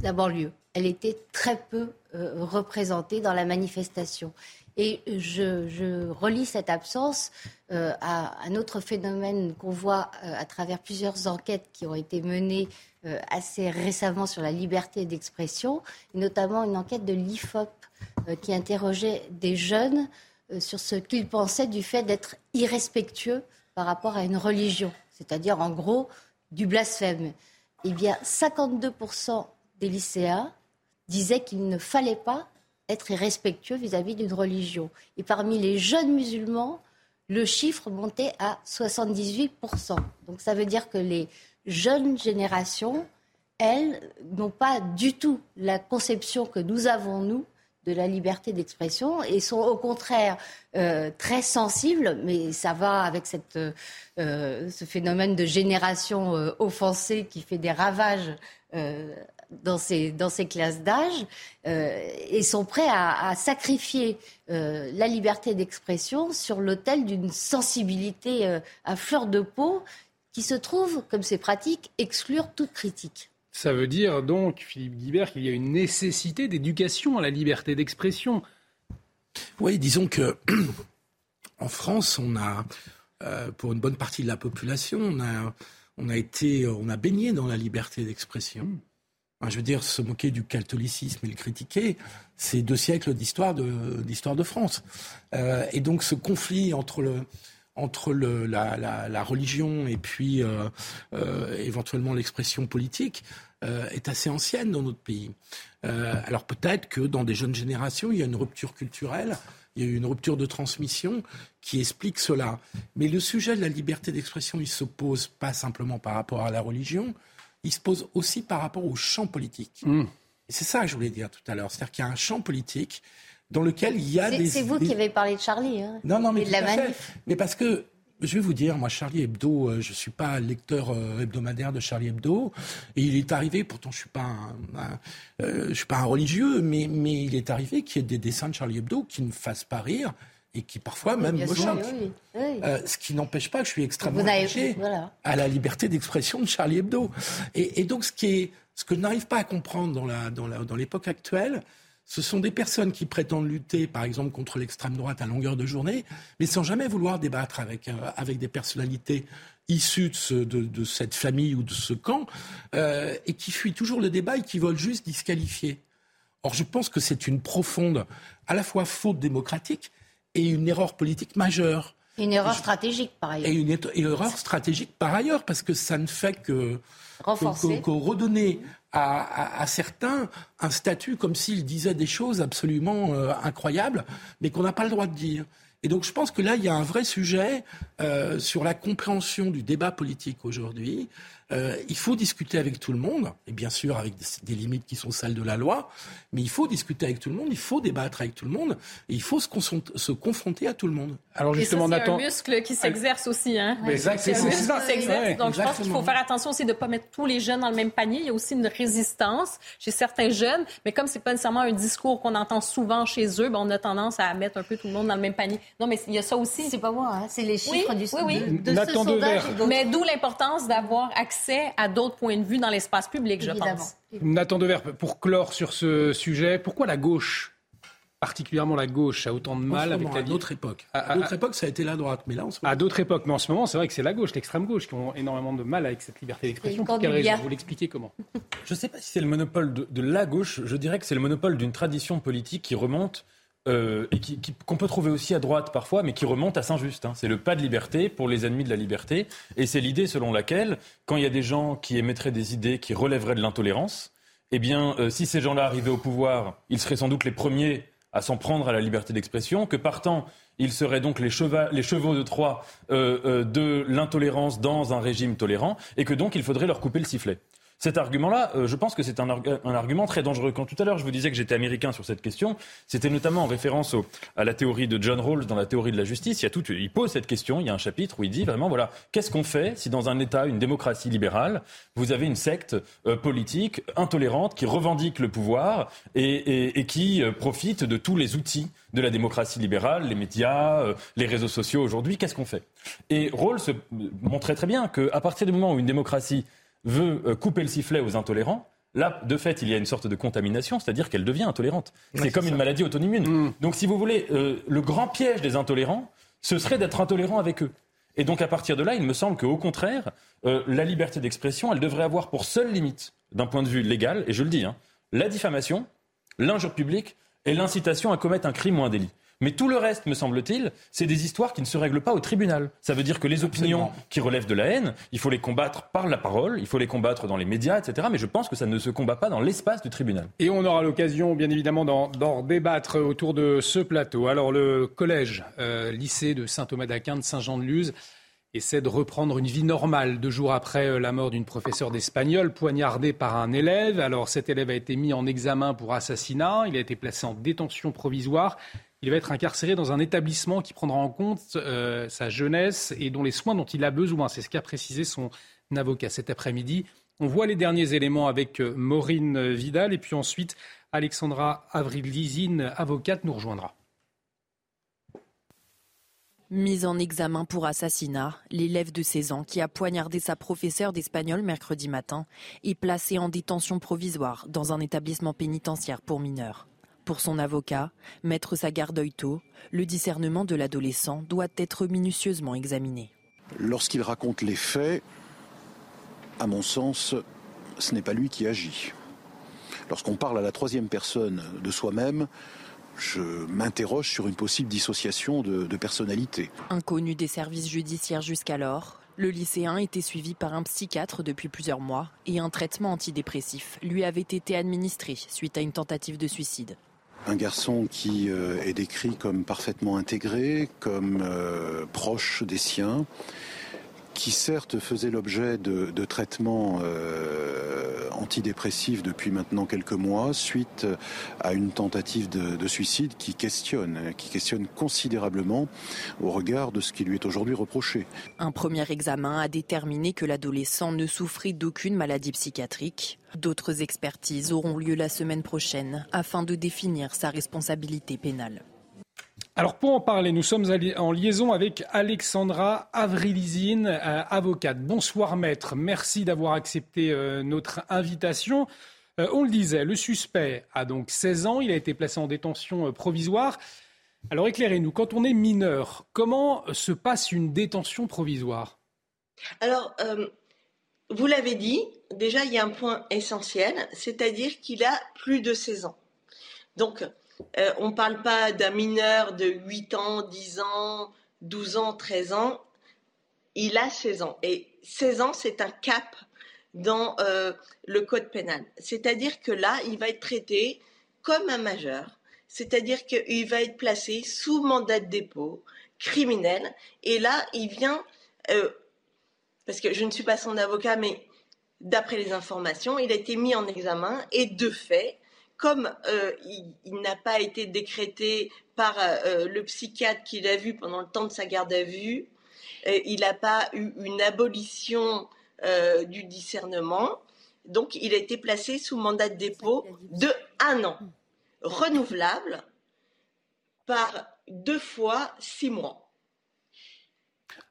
la banlieue. Elle était très peu euh, représentée dans la manifestation. Et je, relis cette absence euh, à un autre phénomène qu'on voit euh, à travers plusieurs enquêtes qui ont été menées assez récemment sur la liberté d'expression, notamment une enquête de l'IFOP qui interrogeait des jeunes sur ce qu'ils pensaient du fait d'être irrespectueux par rapport à une religion, c'est-à-dire en gros du blasphème. Eh bien, 52% des lycéens disaient qu'il ne fallait pas être irrespectueux vis-à-vis d'une religion. Et parmi les jeunes musulmans, le chiffre montait à 78%. Donc ça veut dire que les jeunes générations, elles, n'ont pas du tout la conception que nous avons, nous, de la liberté d'expression et sont au contraire euh, très sensibles, mais ça va avec cette, euh, ce phénomène de génération euh, offensée qui fait des ravages dans ces, dans ces classes d'âge euh, et sont prêts à, sacrifier euh, la liberté d'expression sur l'autel d'une sensibilité euh, à fleur de peau qui se trouve, comme c'est pratique, exclure toute critique. Ça veut dire donc, Philippe Guibert, qu'il y a une nécessité d'éducation à la liberté d'expression. Oui, disons que en France, on a, pour une bonne partie de la population, on a, on a été, on a baigné dans la liberté d'expression je veux dire, se moquer du catholicisme et le critiquer, c'est deux siècles d'histoire de, d'histoire de France. Euh, et donc ce conflit entre le, entre la, religion et puis euh, euh, éventuellement l'expression politique est assez ancienne dans notre pays. Alors peut-être que dans des jeunes générations, il y a une rupture culturelle, il y a une rupture de transmission qui explique cela. Mais le sujet de la liberté d'expression, il se pose pas simplement par rapport à la religion, il se pose aussi par rapport au champ politique. Et c'est ça que je voulais dire tout à l'heure. C'est-à-dire qu'il y a un champ politique dans lequel il y a des... C'est vous qui avez parlé de Charlie. Hein non, non, mais, de la manif. Mais parce que je vais vous dire, moi, Charlie Hebdo, euh, je ne suis pas lecteur euh, hebdomadaire de Charlie Hebdo. Et il est arrivé, pourtant je ne suis, pas un, euh, je suis pas un religieux, mais, mais il est arrivé qu'il y ait des dessins de Charlie Hebdo qui ne fassent pas rire et qui parfois même me choquent. Euh, ce qui n'empêche pas que je suis extrêmement attaché à la liberté d'expression de Charlie Hebdo. Et, donc, ce, qui est, ce que je n'arrive pas à comprendre dans, la, dans, dans l'époque actuelle, ce sont des personnes qui prétendent lutter, par exemple, contre l'extrême droite à longueur de journée, mais sans jamais vouloir débattre avec, euh, avec des personnalités issues de, de, cette famille ou de ce camp, euh, et qui fuient toujours le débat et qui veulent juste disqualifier. Or, je pense que c'est une profonde, à la fois faute démocratique et une erreur politique majeure. Une erreur stratégique, par ailleurs. Et une, erreur stratégique, par ailleurs, parce que ça ne fait que, que, redonner à, certains un statut comme s'ils disaient des choses absolument euh, incroyables, mais qu'on n'a pas le droit de dire. Et donc je pense que là, il y a un vrai sujet euh, sur la compréhension du débat politique aujourd'hui. Euh, il faut discuter avec tout le monde, et bien sûr avec des, limites qui sont celles de la loi, mais il faut discuter avec tout le monde, il faut débattre avec tout le monde, et il faut se, se confronter à tout le monde. Alors justement, c'est un muscle qui s'exerce aussi. Hein? Exact, c'est ça. Donc je pense qu'il faut faire attention aussi de ne pas mettre tous les jeunes dans le même panier. Il y a aussi une résistance chez certains jeunes, mais comme c'est pas nécessairement un discours qu'on entend souvent chez eux, ben on a tendance à mettre un peu tout le monde dans le même panier. Non, mais il y a ça aussi. C'est pas moi, hein? c'est les chiffres du oui, oui. de, ce sondage. Mais d'où l'importance d'avoir accès à d'autres points de vue dans l'espace public, je pense. Nathan Dever, pour clore sur ce sujet, pourquoi la gauche particulièrement la gauche a autant de mal avec la à d'autres époques. À, d'autres époques, ça a été la droite, mais là, en ce moment... À d'autres époques, mais en ce moment, c'est vrai que c'est la gauche, l'extrême gauche, qui ont énormément de mal avec cette liberté d'expression. Pour quelle raison Vous l'expliquez comment Je ne sais pas si c'est le monopole de, la gauche. Je dirais que c'est le monopole d'une tradition politique qui remonte euh, et qu'on peut trouver aussi à droite parfois, mais qui remonte à Saint-Just. Hein. C'est le pas de liberté pour les ennemis de la liberté. Et c'est l'idée selon laquelle, quand il y a des gens qui émettraient des idées qui relèveraient de l'intolérance, eh bien, euh, si ces gens-là arrivaient au pouvoir, ils seraient sans doute les premiers à s'en prendre à la liberté d'expression, que partant, ils seraient donc les, les chevaux de Troie euh, de l'intolérance dans un régime tolérant, et que donc il faudrait leur couper le sifflet. Cet argument-là, euh, je pense que c'est un, argument très dangereux. Quand tout à l'heure je vous disais que j'étais américain sur cette question, c'était notamment en référence à la théorie de John Rawls dans la théorie de la justice. Il, y a tout, il pose cette question, il y a un chapitre où il dit vraiment, voilà, qu'est-ce qu'on fait si dans un État, une démocratie libérale, vous avez une secte euh, politique intolérante qui revendique le pouvoir et, qui euh, profite de tous les outils de la démocratie libérale, les médias, les réseaux sociaux aujourd'hui, qu'est-ce qu'on fait? Et Rawls montrait très bien qu'à partir du moment où une démocratie veut euh, couper le sifflet aux intolérants, Là, de fait, il y a une sorte de contamination, c'est-à-dire qu'elle devient intolérante. C'est comme une maladie auto-immune. Mm. Donc, si vous voulez, euh, le grand piège des intolérants, ce serait d'être intolérant avec eux. Et donc, à partir de là, il me semble qu'au contraire, euh, la liberté d'expression, elle devrait avoir pour seule limite, d'un point de vue légal, et je le dis, hein, la diffamation, l'injure publique et l'incitation à commettre un crime ou un délit. Mais tout le reste, me semble-t-il, c'est des histoires qui ne se règlent pas au tribunal. Ça veut dire que les opinions qui relèvent de la haine, il faut les combattre par la parole, il faut les combattre dans les médias, etc. Mais je pense que ça ne se combat pas dans l'espace du tribunal. Et on aura l'occasion, bien évidemment, d'en débattre autour de ce plateau. Alors, le collège, euh, lycée de Saint-Thomas d'Aquin de Saint-Jean-de-Luz, essaie de reprendre une vie normale deux jours après euh, la mort d'une professeure d'espagnol poignardée par un élève. Alors cet élève a été mis en examen pour assassinat, il a été placé en détention provisoire il va être incarcéré dans un établissement qui prendra en compte euh, sa jeunesse et dont les soins dont il a besoin. C'est ce qu'a précisé son avocat cet après-midi. On voit les derniers éléments avec Maureen Vidal et puis ensuite Alexandra Avril-Lizine, avocate, nous rejoindra. Mise en examen pour assassinat, l'élève de 16 ans qui a poignardé sa professeure d'espagnol mercredi matin est placé en détention provisoire dans un établissement pénitentiaire pour mineurs. Pour son avocat, maître Sagardoito, le discernement de l'adolescent doit être minutieusement examiné. Lorsqu'il raconte les faits, à mon sens, ce n'est pas lui qui agit. Lorsqu'on parle à la troisième personne de soi-même, je m'interroge sur une possible dissociation de, personnalité. Inconnu des services judiciaires jusqu'alors, le lycéen était suivi par un psychiatre depuis plusieurs mois et un traitement antidépressif lui avait été administré suite à une tentative de suicide. Un garçon qui euh, est décrit comme parfaitement intégré, comme euh, proche des siens, qui certes faisait l'objet de, traitements euh, antidépressifs depuis maintenant quelques mois, suite à une tentative de, suicide qui questionne, qui questionne considérablement au regard de ce qui lui est aujourd'hui reproché. Un premier examen a déterminé que l'adolescent ne souffrait d'aucune maladie psychiatrique. D'autres expertises auront lieu la semaine prochaine afin de définir sa responsabilité pénale. Alors pour en parler, nous sommes en liaison avec Alexandra Avrilizine, euh, avocate. Bonsoir maître, merci d'avoir accepté euh, notre invitation. Euh, on le disait, le suspect a donc 16 ans, il a été placé en détention provisoire. Alors éclairez-nous, quand on est mineur, comment se passe une détention provisoire? Alors, vous l'avez dit, déjà il y a un point essentiel, c'est-à-dire qu'il a plus de 16 ans. Donc, euh, on ne parle pas d'un mineur de 8 ans, 10 ans, 12 ans, 13 ans. Il a 16 ans. Et 16 ans, c'est un cap dans euh, le code pénal. C'est-à-dire que là, il va être traité comme un majeur. C'est-à-dire qu'il va être placé sous mandat de dépôt criminel. Et là, il vient, euh, parce que je ne suis pas son avocat, mais d'après les informations, il a été mis en examen et de fait, comme euh, il, n'a pas été décrété par euh, le psychiatre qu'il a vu pendant le temps de sa garde à vue, euh, il n'a pas eu une abolition du discernement. Donc, il a été placé sous mandat de dépôt de un an, renouvelable par deux fois six mois.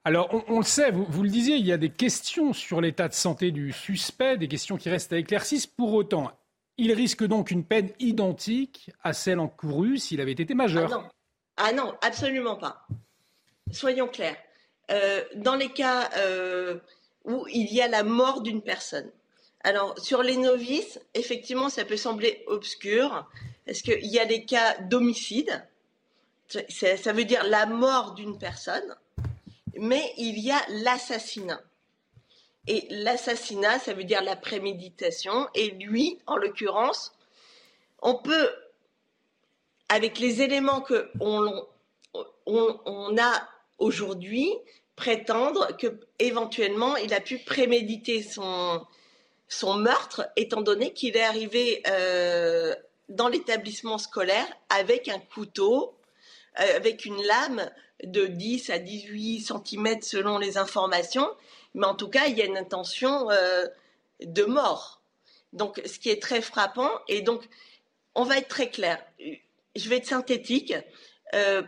Alors, on, le sait, vous, vous, le disiez, il y a des questions sur l'état de santé du suspect, des questions qui restent à éclaircir. Pour autant, il risque donc une peine identique à celle encourue s'il avait été majeur. Ah non, ah absolument pas. Soyons clairs. Euh, dans les cas euh, où il y a la mort d'une personne. Alors, sur les novices, effectivement, ça peut sembler obscur, parce qu'il y a les cas d'homicide, ça veut dire la mort d'une personne, mais il y a l'assassinat. Et l'assassinat, ça veut dire la préméditation. Et lui, en l'occurrence, on peut, avec les éléments que on, a aujourd'hui, prétendre que éventuellement il a pu préméditer son, meurtre, étant donné qu'il est arrivé euh, dans l'établissement scolaire avec un couteau, euh, avec une lame de 10 à 18 cm selon les informations, mais en tout cas, il y a une intention euh, de mort. Donc, ce qui est très frappant, et donc, on va être très clair. Je vais être synthétique. Euh,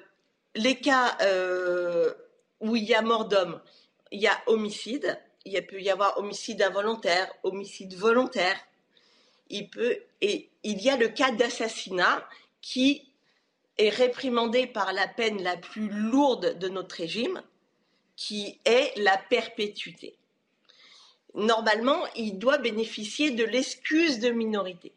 les cas euh, où il y a mort d'homme, il y a homicide. Il peut y avoir homicide involontaire, homicide volontaire. Il peut, et il y a le cas d'assassinat qui est réprimandé par la peine la plus lourde de notre régime, qui est la perpétuité. Normalement, il doit bénéficier de l'excuse de minorité.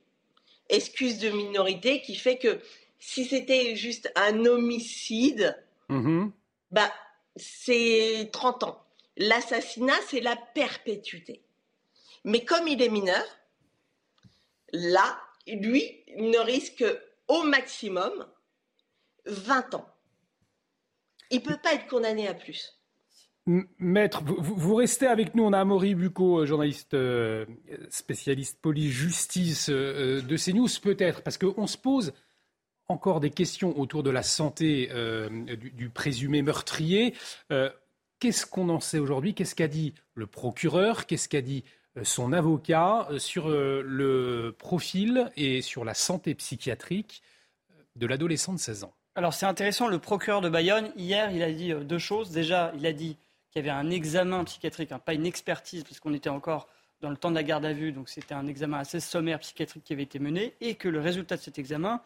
Excuse de minorité qui fait que si c'était juste un homicide, mm-hmm. bah, c'est 30 ans. L'assassinat, c'est la perpétuité. Mais comme il est mineur, là, lui, ne risque au maximum 20 ans. Il ne peut pas être condamné à plus. Maître, vous, restez avec nous. On a Amaury Bucco, euh, journaliste euh, spécialiste police-justice euh, de CNews, peut-être, parce qu'on se pose encore des questions autour de la santé du, présumé meurtrier. Qu'est-ce qu'on en sait aujourd'hui? Qu'est-ce qu'a dit le procureur? Qu'est-ce qu'a dit son avocat sur le profil et sur la santé psychiatrique de l'adolescent de 16 ans? Alors c'est intéressant, le procureur de Bayonne, hier, il a dit deux choses. Déjà, il a dit qu'il y avait un examen psychiatrique, hein, pas une expertise, puisqu'on était encore dans le temps de la garde à vue, donc c'était un examen assez sommaire psychiatrique qui avait été mené, et que le résultat de cet examen,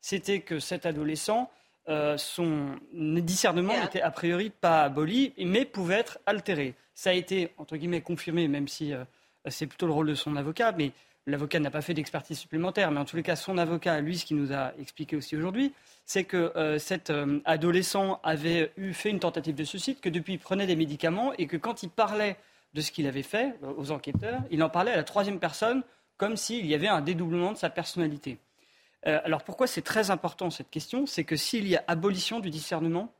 c'était que cet adolescent, euh, son discernement n'était a priori pas aboli, mais pouvait être altéré. Ça a été, entre guillemets, confirmé, même si euh, c'est plutôt le rôle de son avocat, mais l'avocat n'a pas fait d'expertise supplémentaire, mais en tous les cas, son avocat, lui, ce qu'il nous a expliqué aussi aujourd'hui, c'est que euh, cet adolescent avait eu fait une tentative de suicide, que depuis il prenait des médicaments et que quand il parlait de ce qu'il avait fait euh, aux enquêteurs. Il en parlait à la troisième personne comme s'il y avait un dédoublement de sa personnalité. Euh, alors pourquoi c'est très important cette question? C'est que s'il y a abolition du discernement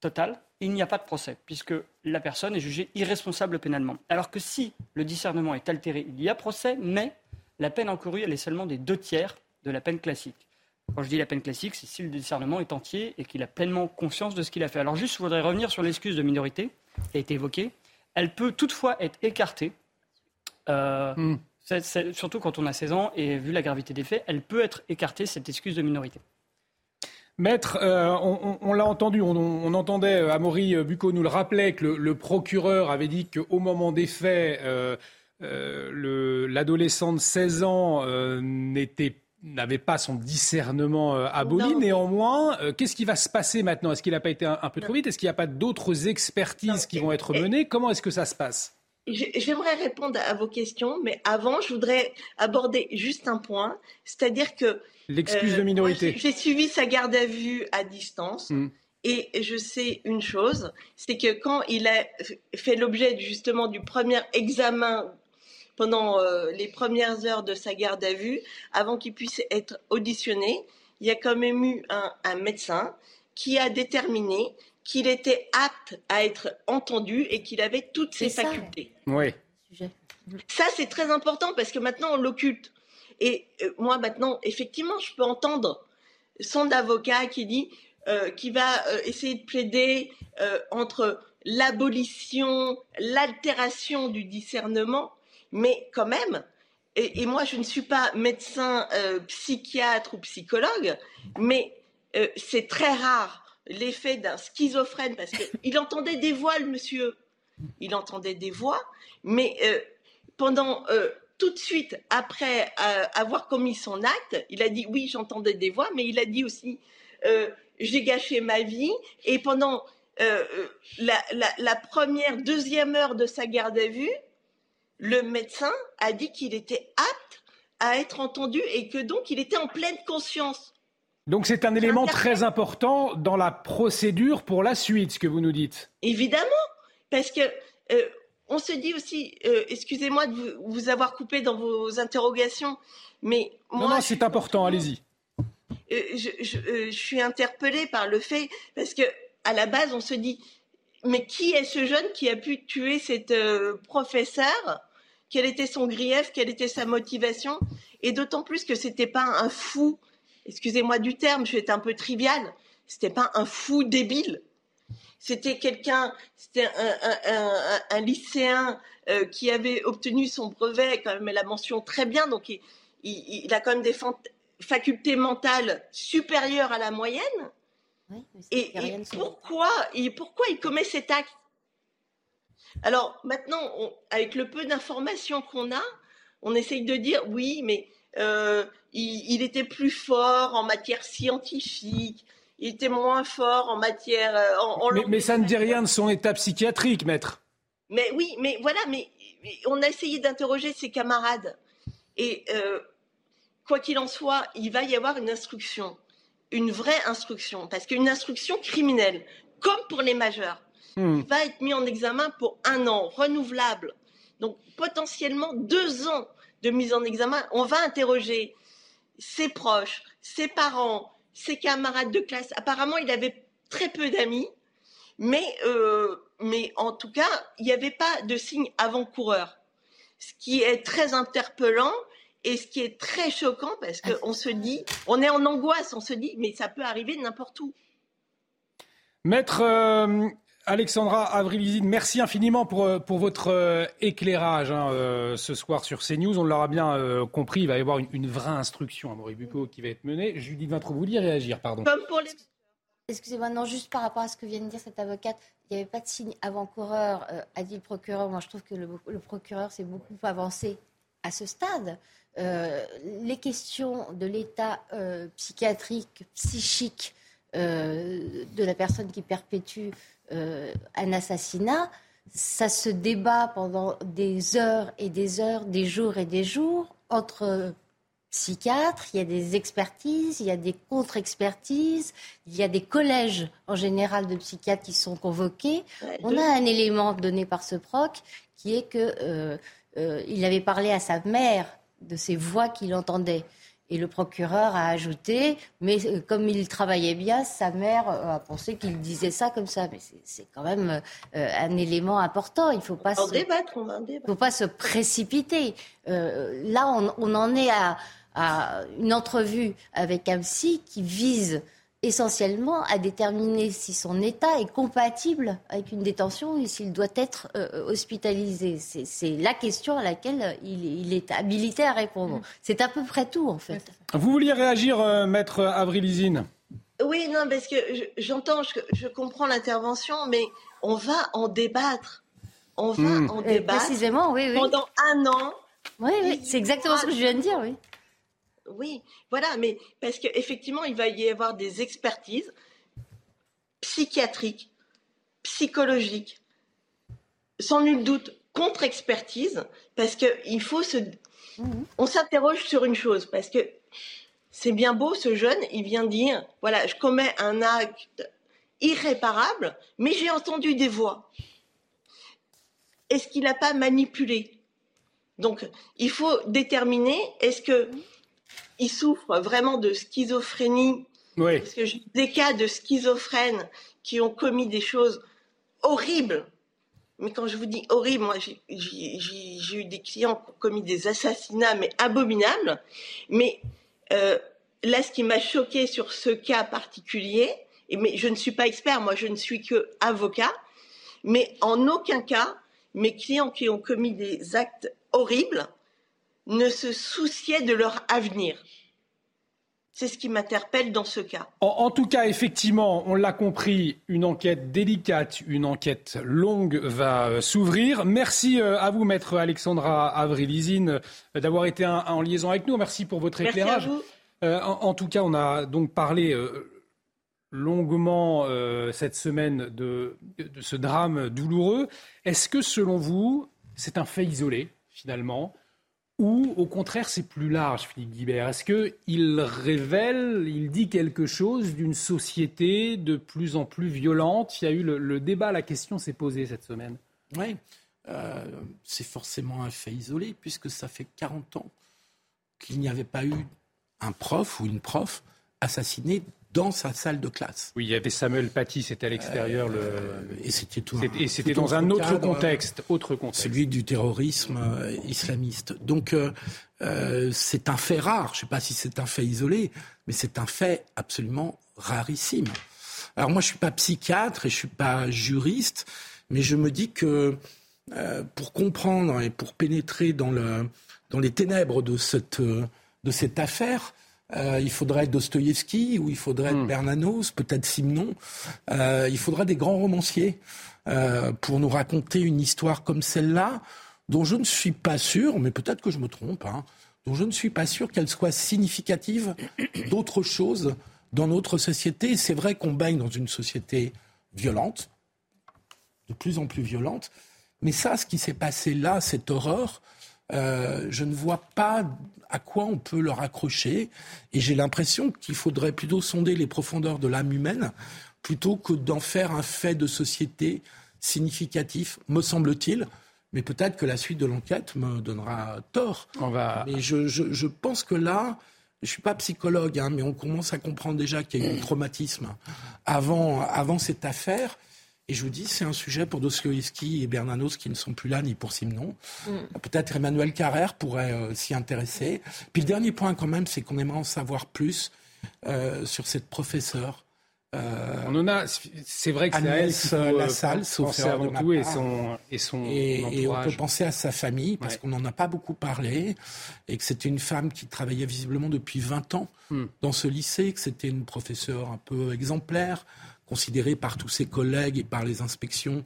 total, il n'y a pas de procès, puisque la personne est jugée irresponsable pénalement. Alors que si le discernement est altéré, il y a procès, mais la peine encourue, elle est seulement des deux tiers de la peine classique. Quand je dis la peine classique, c'est si le discernement est entier et qu'il a pleinement conscience de ce qu'il a fait. Alors juste, je voudrais revenir sur l'excuse de minorité qui a été évoquée. Elle peut toutefois être écartée. Euh, hmm. surtout quand on a 16 ans et vu la gravité des faits, elle peut être écartée, cette excuse de minorité. Maître, euh, on, l'a entendu, on, entendait, euh, Amaury Bucco nous le rappelait, que le, procureur avait dit qu'au moment des faits, l'adolescent de 16 ans n'avait pas son discernement euh, aboli. Néanmoins, euh, qu'est-ce qui va se passer maintenant? Est-ce qu'il n'a pas été un, peu trop vite? Est-ce qu'il n'y a pas d'autres expertises qui vont être menées? Comment est-ce que ça se passe? J'aimerais répondre à vos questions, mais avant, je voudrais aborder juste un point, c'est-à-dire que l'excuse de euh, minorité. J'ai suivi sa garde à vue à distance. Hmm. Et je sais une chose, c'est que quand il a fait l'objet justement du premier examen pendant euh, les premières heures de sa garde à vue, avant qu'il puisse être auditionné, il y a quand même eu un, médecin qui a déterminé qu'il était apte à être entendu et qu'il avait toutes ses facultés. Oui. Ça, c'est très important parce que maintenant, on l'occulte. Et euh, moi, maintenant, effectivement, je peux entendre son avocat qui dit euh, qui va essayer de plaider entre l'abolition, l'altération du discernement mais quand même, et, moi je ne suis pas médecin, euh, psychiatre ou psychologue, mais euh, c'est très rare l'effet d'un schizophrène parce qu'il entendait des voix, le monsieur. Il entendait des voix, mais euh, pendant tout de suite après avoir commis son acte, il a dit oui, j'entendais des voix, mais il a dit aussi j'ai gâché ma vie et pendant la, la, première, deuxième heure de sa garde à vue, le médecin a dit qu'il était apte à être entendu et que donc il était en pleine conscience. Donc c'est un élément très important dans la procédure pour la suite, ce que vous nous dites. Évidemment, parce que euh, on se dit aussi, euh, excusez-moi de vous, avoir coupé dans vos interrogations, mais moi, non, non c'est important, allez-y. Euh, je, je, suis interpellée par le fait parce que à la base on se dit, mais qui est ce jeune qui a pu tuer cette professeure? Quel était son grief, quelle était sa motivation, et d'autant plus que c'était pas un fou, excusez-moi du terme, je vais être un peu trivial, c'était pas un fou débile. C'était quelqu'un, c'était un, lycéen euh, qui avait obtenu son brevet, quand même la mention très bien, donc il, a quand même des facultés mentales supérieures à la moyenne. et, pourquoi, pourquoi il commet cet acte? Alors maintenant, avec le peu d'informations qu'on a, on essaye de dire oui, mais euh, il, était plus fort en matière scientifique, il était moins fort en matière. Euh, mais, ça ne dit rien de son état psychiatrique, maître. Mais oui, mais voilà, mais, on a essayé d'interroger ses camarades. Et euh, quoi qu'il en soit, il va y avoir une instruction, une vraie instruction, parce qu'une instruction criminelle, comme pour les majeurs, Hmm. Il va être mis en examen pour un an, renouvelable. Donc potentiellement deux ans de mise en examen. On va interroger ses proches, ses parents, ses camarades de classe. Apparemment, il avait très peu d'amis, mais, euh, en tout cas, il n'y avait pas de signe avant-coureur. Ce qui est très interpellant et ce qui est très choquant parce qu'on se dit, on est en angoisse, on se dit, mais ça peut arriver n'importe où. Maître, euh, Alexandra Avrilizine, merci infiniment pour, euh, pour votre euh, éclairage hein, euh, ce soir sur CNews. On l'aura bien compris, il va y avoir une, vraie instruction à Moribuco qui va être menée. Judith Vintre, vous vouliez réagir, pardon. Comme pour les... Excusez-moi, non, juste par rapport à ce que vient de dire cette avocate, il n'y avait pas de signe avant-coureur, a dit le procureur. Moi, je trouve que le, procureur s'est beaucoup avancé à ce stade. les questions de l'état psychiatrique, psychique de la personne qui perpétue euh, un assassinat, ça se débat pendant des heures et des heures, des jours et des jours entre psychiatres, il y a des expertises, il y a des contre-expertises, il y a des collèges en général de psychiatres qui sont convoqués. On a un élément donné par ce proc qui est qu'il euh, euh, avait parlé à sa mère de ces voix qu'il entendait. Et le procureur a ajouté, mais euh, comme il travaillait bien, sa mère euh, a pensé qu'il disait ça comme ça. Mais c'est quand même euh, un élément important. Il ne faut pas, se, débattre, faut pas se précipiter. là, on, on, en est à, à une entrevue avec un psy qui vise essentiellement à déterminer si son état est compatible avec une détention et s'il doit être euh, hospitalisé. C'est la question à laquelle il, est habilité à répondre. Mm. C'est à peu près tout, en fait. Vous vouliez réagir, euh, maître Avrilizine? Oui, non, parce que j'entends, je, comprends l'intervention, mais on va en débattre. On va mm. en débattre. précisément, oui, oui. Pendant un an. Oui, oui, c'est exactement ce que je viens de dire, oui. Oui, voilà, mais parce qu'effectivement, il va y avoir des expertises psychiatriques, psychologiques, sans nul doute contre-expertise, parce qu'il faut se... Mhm. On s'interroge sur une chose, parce que c'est bien beau, ce jeune, il vient dire, voilà, je commets un acte irréparable, mais j'ai entendu des voix. Est-ce qu'il n'a pas manipulé? Donc, il faut déterminer, est-ce que il souffre vraiment de schizophrénie. Parce que j'ai des cas de schizophrènes qui ont commis des choses horribles. Mais quand je vous dis horrible, moi, j'ai eu des clients qui ont commis des assassinats, mais abominables. Mais euh, là, ce qui m'a choqué sur ce cas particulier, et, mais je ne suis pas expert, moi, je ne suis que avocat, mais en aucun cas, mes clients qui ont commis des actes horribles ne se souciaient de leur avenir. C'est ce qui m'interpelle dans ce cas. En, tout cas, effectivement, on l'a compris, une enquête délicate, une enquête longue va euh, s'ouvrir. Merci euh, à vous, maître Alexandra Avrilizine, euh, d'avoir été en liaison avec nous. Merci pour votre éclairage. en, tout cas, on a donc parlé longuement cette semaine de, ce drame douloureux. Est-ce que, selon vous, c'est un fait isolé, finalement? Ou au contraire c'est plus large, Philippe Guibert? Est-ce qu'il révèle, il dit quelque chose d'une société de plus en plus violente? Il y a eu le, débat, la question s'est posée cette semaine. Oui, euh, c'est forcément un fait isolé puisque ça fait 40 ans qu'il n'y avait pas eu un prof ou une prof assassinée dans sa salle de classe. Oui, il y avait Samuel Paty, c'était à l'extérieur. Euh, et c'était tout. Et c'était dans un autre contexte, autre contexte. Celui du terrorisme euh, islamiste. Donc euh, c'est un fait rare. Je ne sais pas si c'est un fait isolé, mais c'est un fait absolument rarissime. Alors moi, je suis pas psychiatre et je suis pas juriste, mais je me dis que pour comprendre et pour pénétrer dans le dans les ténèbres de cette de cette affaire, euh, il faudrait Dostoïevski ou il faudrait hmm. Bernanos, peut-être Simon. Euh, il faudrait des grands romanciers euh, pour nous raconter une histoire comme celle-là, dont je ne suis pas sûr, mais peut-être que je me trompe, hein, dont je ne suis pas sûr qu'elle soit significative d'autre chose dans notre société. C'est vrai qu'on baigne dans une société violente, de plus en plus violente, mais ça, ce qui s'est passé là, cette horreur, euh, je ne vois pas à quoi on peut leur accrocher. Et j'ai l'impression qu'il faudrait plutôt sonder les profondeurs de l'âme humaine plutôt que d'en faire un fait de société significatif, me semble-t-il. Mais peut-être que la suite de l'enquête me donnera tort. On va... Mais je, pense que là, je ne suis pas psychologue, hein, mais on commence à comprendre déjà qu'il y a eu un traumatisme avant, avant cette affaire. Et je vous dis, c'est un sujet pour Dostoevsky et Bernanos qui ne sont plus là, ni pour Simon. Mm. Peut-être Emmanuel Carrère pourrait euh, s'y intéresser. Puis le dernier point quand même, c'est qu'on aimerait en savoir plus euh, sur cette professeure Euh, on en a. C'est vrai que c'est la salle, sauf avant tout, et son et son et, on peut penser à sa famille parce qu'on n'en a pas beaucoup parlé et que c'était une femme qui travaillait visiblement depuis 20 ans hmm. dans ce lycée, que c'était une professeure un peu exemplaire, considérée par tous ses collègues et par les inspections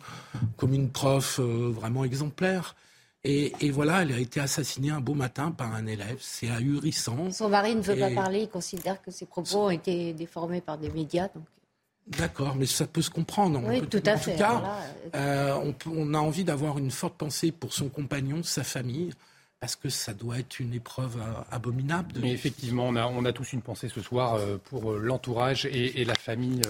comme une prof euh, vraiment exemplaire. Et, et, voilà, elle a été assassinée un beau matin par un élève. C'est ahurissant. Son mari ne veut pas parler. Il considère que ses propos ont été déformés par des médias. Donc... D'accord, mais ça peut se comprendre. Oui, tout à fait. En tout cas, euh, on, a envie d'avoir une forte pensée pour son compagnon, sa famille, parce que ça doit être une épreuve euh, abominable. Mais effectivement, on a, on a tous une pensée ce soir pour l'entourage et, la famille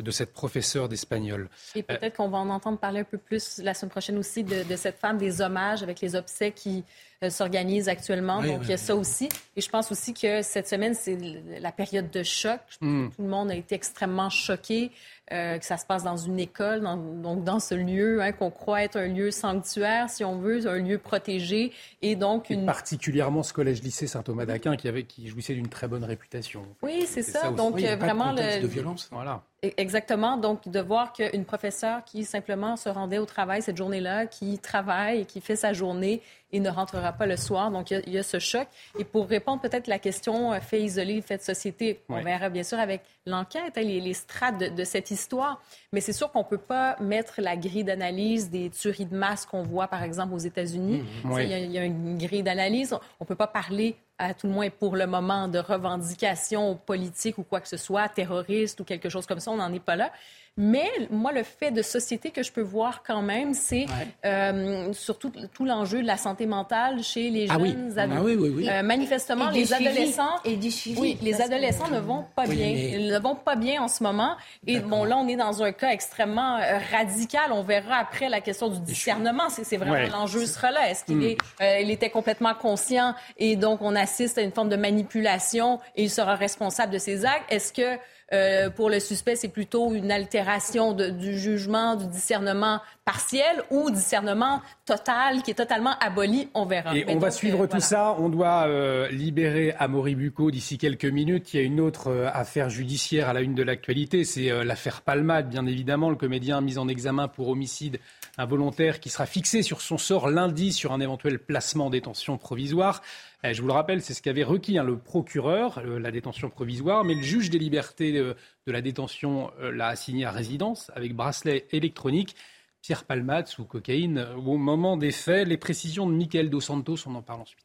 de cette professeure d'espagnol. Et peut-être qu'on va en entendre parler un peu plus la semaine prochaine aussi de, de cette femme, des hommages avec les obsèques qui euh, s'organise actuellement. donc, il y a ça aussi. Et je pense aussi que cette semaine, c'est la période de choc. Hmm. Tout le monde a été extrêmement choqué euh, que ça se passe dans une école, donc dans ce lieu hein, qu'on croit être un lieu sanctuaire, si on veut, un lieu protégé. Et donc, une... particulièrement ce collège-lycée Saint-Thomas d'Aquin qui, avait, qui jouissait d'une très bonne réputation. Oui, c'est ça. Donc, vraiment... le... de violence. Voilà. E-, exactement. Donc, de voir qu'une professeure qui simplement se rendait au travail cette journée-là, qui travaille et qui fait sa journée et ne rentrera pas le soir. Donc, il y, a, ce choc. Et pour répondre peut-être à la question euh, fait isolé, fait de société, on verra bien sûr avec l'enquête, hein, les, strates de, cette histoire. Mais c'est sûr qu'on ne peut pas mettre la grille d'analyse des tueries de masse qu'on voit, par exemple, aux États-Unis. Mmh, il, y a, une grille d'analyse. On ne peut pas parler à tout le moins pour le moment, de revendications politiques ou quoi que ce soit, terroristes ou quelque chose comme ça. On n'en est pas là. Mais moi, le fait de société que je peux voir quand même, c'est euh, surtout tout l'enjeu de la santé mentale chez les ah jeunes ah adultes. oui. oui, oui, euh, manifestement, les adolescents et du suivi, oui, les adolescents ne vont pas bien. Ils ne vont pas bien en ce moment. Et bon, là, on est dans un cas extrêmement euh, radical. On verra après la question du discernement. C'est vraiment l'enjeu sera là. Est-ce qu'il hmm. est, il était complètement conscient et donc on assiste à une forme de manipulation et il sera responsable de ses actes? Est-ce que euh, pour le suspect, c'est plutôt une altération du jugement, du discernement partiel ou discernement total qui est totalement aboli. On verra. Et on va suivre euh, tout ça. On doit euh, libérer Amaury Bucco d'ici quelques minutes. Il y a une autre affaire judiciaire à la une de l'actualité. C'est l'affaire Palmade, bien évidemment. Le comédien mis en examen pour homicide involontaire qui sera fixé sur son sort lundi sur un éventuel placement en détention provisoire. Eh, je vous le rappelle, c'est ce qu'avait requis hein, le procureur, euh, la détention provisoire, mais le juge des libertés de, la détention euh, l'a assigné à résidence avec bracelet électronique. Pierre Palmade sous cocaïne euh, au moment des faits. Les précisions de Michael Dos Santos, on en parle ensuite.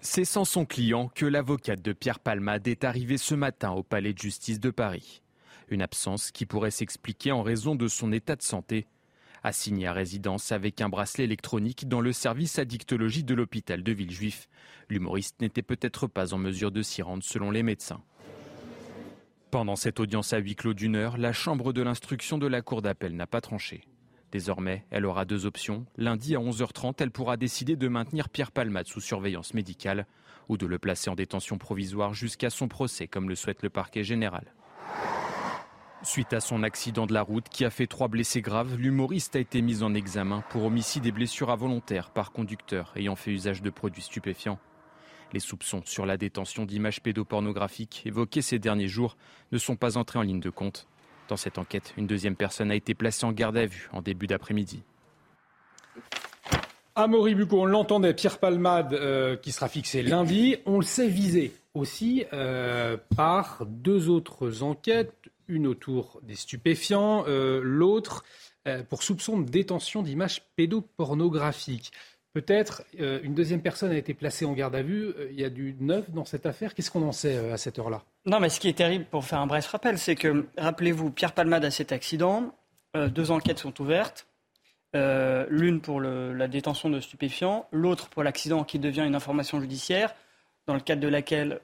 C'est sans son client que l'avocate de Pierre Palmade est arrivée ce matin au palais de justice de Paris. Une absence qui pourrait s'expliquer en raison de son état de santé assigné à résidence avec un bracelet électronique dans le service addictologie de l'hôpital de Villejuif. L'humoriste n'était peut-être pas en mesure de s'y rendre selon les médecins. Pendant cette audience à huis clos d'une heure, la chambre de l'instruction de la cour d'appel n'a pas tranché. Désormais, elle aura deux options. Lundi à 11h30, elle pourra décider de maintenir Pierre Palmade sous surveillance médicale ou de le placer en détention provisoire jusqu'à son procès, comme le souhaite le parquet général. Suite à son accident de la route qui a fait trois blessés graves, l'humoriste a été mis en examen pour homicide et blessures involontaires par conducteur ayant fait usage de produits stupéfiants. Les soupçons sur la détention d'images pédopornographiques évoquées ces derniers jours ne sont pas entrés en ligne de compte. Dans cette enquête, une deuxième personne a été placée en garde à vue en début d'après-midi. Amaury Bucco, on l'entendait, Pierre Palmade euh, qui sera fixé lundi. On le sait visé aussi euh, par deux autres enquêtes, une autour des stupéfiants, euh, l'autre euh, pour soupçon de détention d'images pédopornographiques. Peut-être euh, une deuxième personne a été placée en garde à vue. Il y a du neuf dans cette affaire. Qu'est-ce qu'on en sait à cette heure-là? Non, mais ce qui est terrible, pour faire un bref rappel, c'est que, rappelez-vous, Pierre Palmade a cet accident. deux enquêtes sont ouvertes. L'une pour la détention de stupéfiants, l'autre pour l'accident qui devient une information judiciaire, dans le cadre de laquelle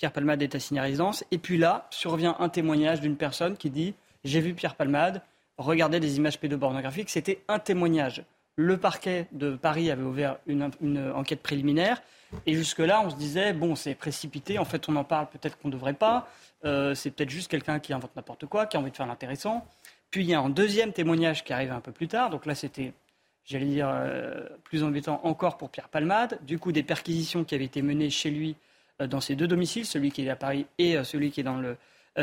Pierre Palmade est assigné à résidence. Et puis là, survient un témoignage d'une personne qui dit J'ai vu Pierre Palmade regarder des images pédopornographiques. C'était un témoignage. Le parquet de Paris avait ouvert une, enquête préliminaire. Et jusque-là, on se disait Bon, c'est précipité. En fait, on en parle peut-être qu'on ne devrait pas. Euh, c'est peut-être juste quelqu'un qui invente n'importe quoi, qui a envie de faire l'intéressant. Puis il y a un deuxième témoignage qui arrive un peu plus tard. Donc là, c'était j'allais dire, euh, plus embêtant encore pour Pierre Palmade. Du coup, des perquisitions qui avaient été menées chez lui dans ces deux domiciles, celui qui est à Paris et celui qui est dans le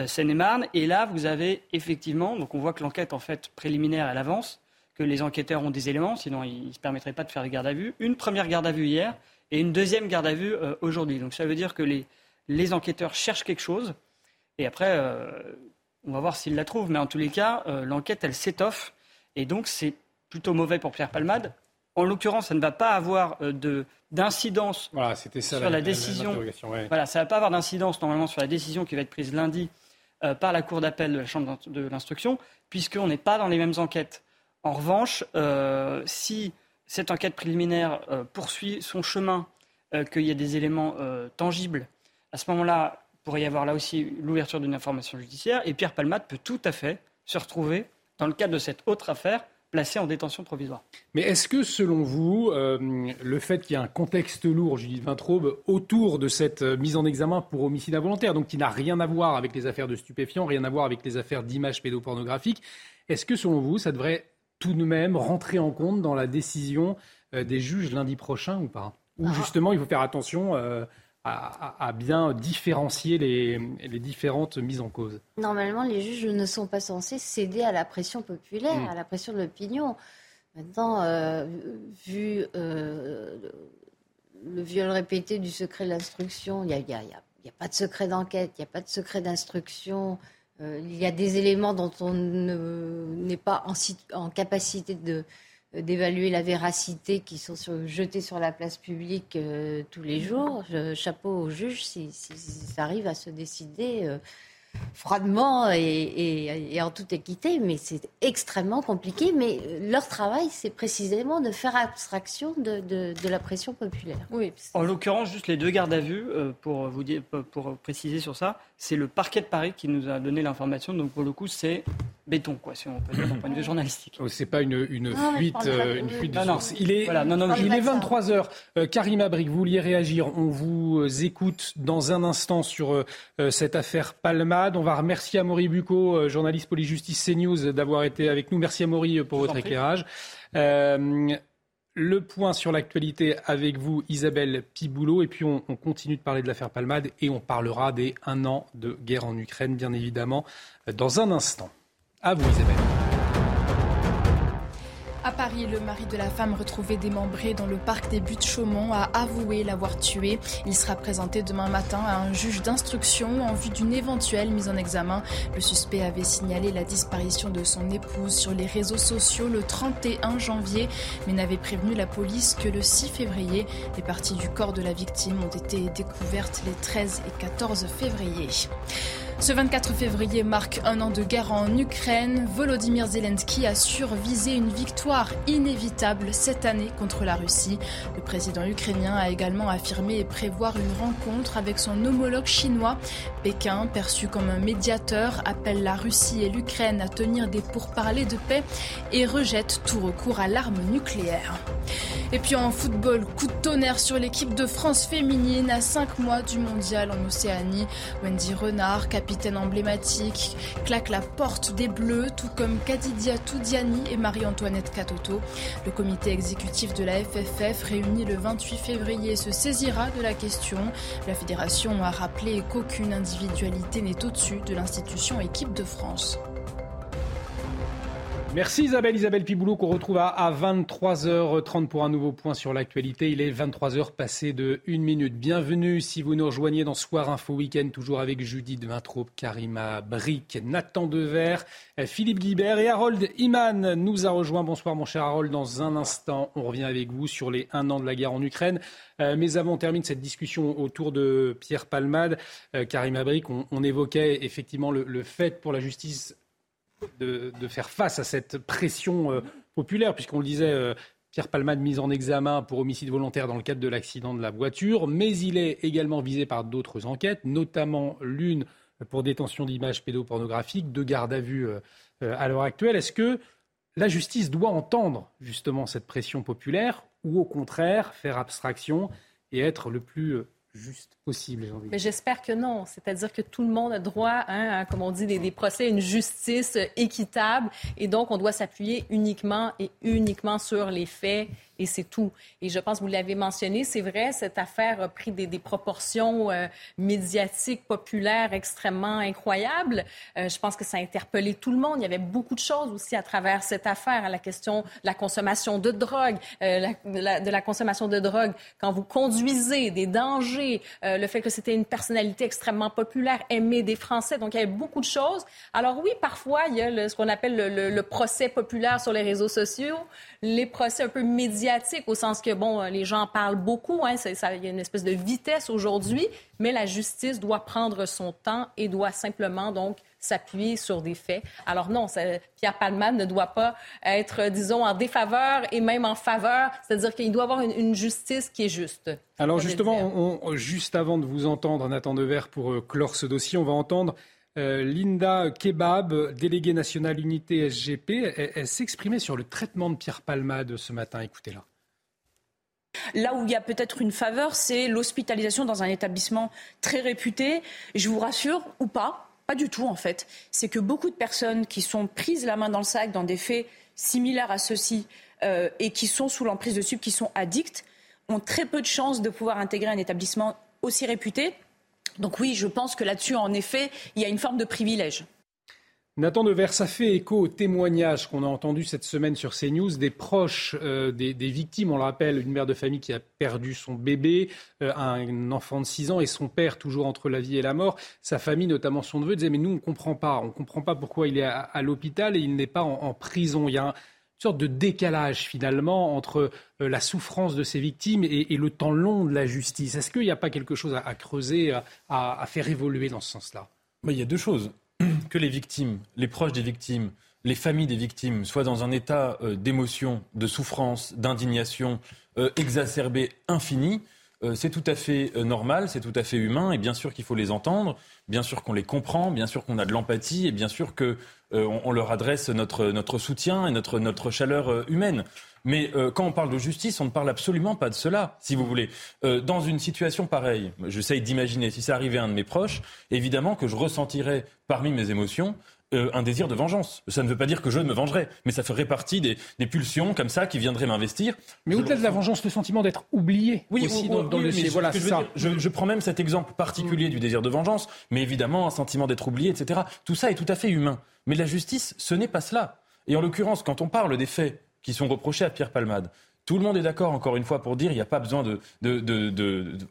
Seine-et-Marne. Et là, vous avez effectivement, donc on voit que l'enquête en fait préliminaire, elle avance, que les enquêteurs ont des éléments, sinon ils ne se permettraient pas de faire des gardes à vue. Une première garde à vue hier et une deuxième garde à vue aujourd'hui. Donc ça veut dire que les, les enquêteurs cherchent quelque chose. Et après, on va voir s'ils la trouvent. Mais en tous les cas, l'enquête, elle s'étoffe. Et donc, c'est plutôt mauvais pour Pierre Palmade. En l'occurrence, ça ne va pas avoir euh, de d'incidence voilà, ça, sur la, décision. Voilà, ça ne va pas avoir d'incidence normalement sur la décision qui va être prise lundi euh, par la Cour d'appel de la Chambre de l'instruction, puisqu'on n'est pas dans les mêmes enquêtes. En revanche, euh, si cette enquête préliminaire poursuit son chemin, qu'il y a des éléments tangibles, à ce moment-là, il pourrait y avoir là aussi l'ouverture d'une information judiciaire, et Pierre Palmade peut tout à fait se retrouver dans le cadre de cette autre affaire, placé en détention provisoire. Mais est-ce que, selon vous, euh, le fait qu'il y ait un contexte lourd, Judith Vintraube, autour de cette euh, mise en examen pour homicide involontaire, donc qui n'a rien à voir avec les affaires de stupéfiants, rien à voir avec les affaires d'images pédopornographiques, est-ce que, selon vous, ça devrait tout de même rentrer en compte dans la décision euh, des juges lundi prochain ou pas? Ou ah. justement, il faut faire attention à, bien différencier les, différentes mises en cause Normalement, les juges ne sont pas censés céder à la pression populaire, mm. à la pression de l'opinion. Maintenant, euh, vu euh, le viol répété du secret de l'instruction, il n'y a, pas de secret d'enquête, il n'y a pas de secret d'instruction. Euh, il y a des éléments dont on n'est pas en capacité de, d'évaluer la véracité qui sont jetés sur la place publique euh, tous les jours. chapeau au juge si, arrive à se décider euh, froidement et, en toute équité, mais c'est extrêmement compliqué. Mais leur travail, c'est précisément de faire abstraction de, la pression populaire. Oui. En l'occurrence, juste les deux gardes à vue, pour vous dire, pour préciser sur ça, c'est le parquet de Paris qui nous a donné l'information. Donc pour le coup, c'est béton, quoi, si on peut dire d'un point de vue journalistique. Oh, c'est pas une, une fuite, euh, une fuite de source. Il est, il est 23 h euh, Karim Abrik, vous vouliez réagir. On vous euh, écoute dans un instant sur cette affaire On va remercier Amaury Bucco, journaliste police-justice CNews, d'avoir été avec nous. Merci Amaury pour votre éclairage. Le point sur l'actualité avec vous, Isabelle Piboulot. Et puis on, on, continue de parler de l'affaire Palmade et on parlera des un an de guerre en Ukraine, bien évidemment, dans un instant. À vous, Isabelle. À Paris, le mari de la femme retrouvée démembrée dans le parc des Buttes-Chaumont a avoué l'avoir tuée. Il sera présenté demain matin à un juge d'instruction en vue d'une éventuelle mise en examen. Le suspect avait signalé la disparition de son épouse sur les réseaux sociaux le 31 janvier, mais n'avait prévenu la police que le 6 février. Les parties du corps de la victime ont été découvertes les 13 et 14 février. Ce 24 février marque un an de guerre en Ukraine. Volodymyr Zelensky a survisé une victoire inévitable cette année contre la Russie. Le président ukrainien a également affirmé prévoir une rencontre avec son homologue chinois. Pékin, perçu comme un médiateur, appelle la Russie et l'Ukraine à tenir des pourparlers de paix et rejette tout recours à l'arme nucléaire. Et puis en football, coup de tonnerre sur l'équipe de France féminine à 5 mois du mondial en Océanie. Wendy Renard, emblématique, claque la porte des Bleus, tout comme Kadidia Toudiani et Marie-Antoinette Katoto. Le comité exécutif de la FFF, réuni le 28 février, se saisira de la question. La fédération a rappelé qu'aucune individualité n'est au-dessus de l'institution équipe de France. Merci Isabelle, Isabelle Piboulot qu'on retrouve à, 23h30 pour un nouveau point sur l'actualité. Il est 23h passé de 1 minute. Bienvenue si vous nous rejoignez dans Soir Info Week-end, toujours avec Judith Vintraube, Karima Brick, Nathan Dever, Philippe Guibert et Harold Iman nous a rejoint. Bonsoir mon cher Harold, dans un instant on revient avec vous sur les un an de la guerre en Ukraine. Euh, mais avant, on termine cette discussion autour de Pierre Palmade. Euh, Karima Brick, on, évoquait effectivement le fait pour la justice de, faire face à cette pression euh, populaire, puisqu'on le disait, euh, Pierre Palmade mise en examen pour homicide volontaire dans le cadre de l'accident de la voiture, mais il est également visé par d'autres enquêtes, notamment l'une pour détention d'images pédopornographiques, deux gardes à vue euh, à l'heure actuelle. Est-ce que la justice doit entendre justement cette pression populaire ou au contraire faire abstraction et être le plus juste possible, Mais j'espère que non. C'est-à-dire que tout le monde a droit, hein, à, comme on dit, des, des procès, une justice équitable. Et donc, on doit s'appuyer uniquement et uniquement sur les faits et c'est tout. Et je pense, vous l'avez mentionné, c'est vrai, cette affaire a pris des, proportions euh, médiatiques, populaires extrêmement incroyables. Euh, je pense que ça a interpellé tout le monde. Il y avait beaucoup de choses aussi à travers cette affaire, à la question de la consommation de drogue, euh, de la consommation de drogue quand vous conduisez, des dangers, le fait que c'était une personnalité extrêmement populaire, aimée des Français. Donc, il y avait beaucoup de choses. Alors oui, parfois, il y a ce qu'on appelle le, le procès populaire sur les réseaux sociaux, les procès un peu médiatiques, au sens que, bon, les gens parlent beaucoup, hein, ça, il y a une espèce de vitesse aujourd'hui, mais la justice doit prendre son temps et doit simplement, donc, s'appuyer sur des faits. Alors non, Pierre Palman ne doit pas être, disons, en défaveur et même en faveur, c'est-à-dire qu'il doit avoir une, justice qui est juste. Alors justement, juste avant de vous entendre, Nathan Devers, pour euh, clore ce dossier, on va entendre euh, Linda Kebab, déléguée nationale unité SGP, elle, s'exprimait sur le traitement de Pierre Palmade ce matin. Écoutez-la. Là où il y a peut-être une faveur, c'est l'hospitalisation dans un établissement très réputé. Je vous rassure, ou pas, pas du tout en fait. C'est que beaucoup de personnes qui sont prises la main dans le sac dans des faits similaires à ceux-ci euh, et qui sont sous l'emprise de subs, qui sont addicts, ont très peu de chances de pouvoir intégrer un établissement aussi réputé donc oui, je pense que là-dessus, en effet, il y a une forme de privilège. Nathan Devers, ça fait écho au témoignage qu'on a entendu cette semaine sur CNews des proches euh, des, victimes. On le rappelle, une mère de famille qui a perdu son bébé, euh, un enfant de 6 ans et son père toujours entre la vie et la mort. Sa famille, notamment son neveu, disait mais nous on ne comprend pas, on ne comprend pas pourquoi il est à, l'hôpital et il n'est pas en, prison. Il y a une sorte de décalage finalement entre euh, la souffrance de ces victimes et, le temps long de la justice. Est-ce qu'il n'y a pas quelque chose à, creuser, à, faire évoluer dans ce sens-là? Il y a deux choses. Que les victimes, les proches des victimes, les familles des victimes soient dans un état euh, d'émotion, de souffrance, d'indignation euh, exacerbé, infini, c'est tout à fait normal, c'est tout à fait humain, et bien sûr qu'il faut les entendre, bien sûr qu'on les comprend, bien sûr qu'on a de l'empathie, et bien sûr que euh, on, leur adresse notre, notre soutien et notre, notre chaleur euh, humaine. Mais euh, quand on parle de justice, on ne parle absolument pas de cela, si vous voulez. dans une situation pareille, j'essaye d'imaginer si ça arrivait à un de mes proches, évidemment que je ressentirais parmi mes émotions un désir de vengeance. Ça ne veut pas dire que je me vengerai, mais ça ferait partie des, pulsions comme ça qui viendraient m'investir. Mais au-delà de la vengeance, le sentiment d'être oublié oui, aussi dans, le Voilà, je, ça. je, prends même cet exemple particulier du désir de vengeance, mais évidemment un sentiment d'être oublié, etc. Tout ça est tout à fait humain. Mais la justice, ce n'est pas cela. Et en l'occurrence, quand on parle des faits qui sont reprochés à Pierre Palmade, tout le monde est d'accord, encore une fois, pour dire qu'il n'y a pas besoin de,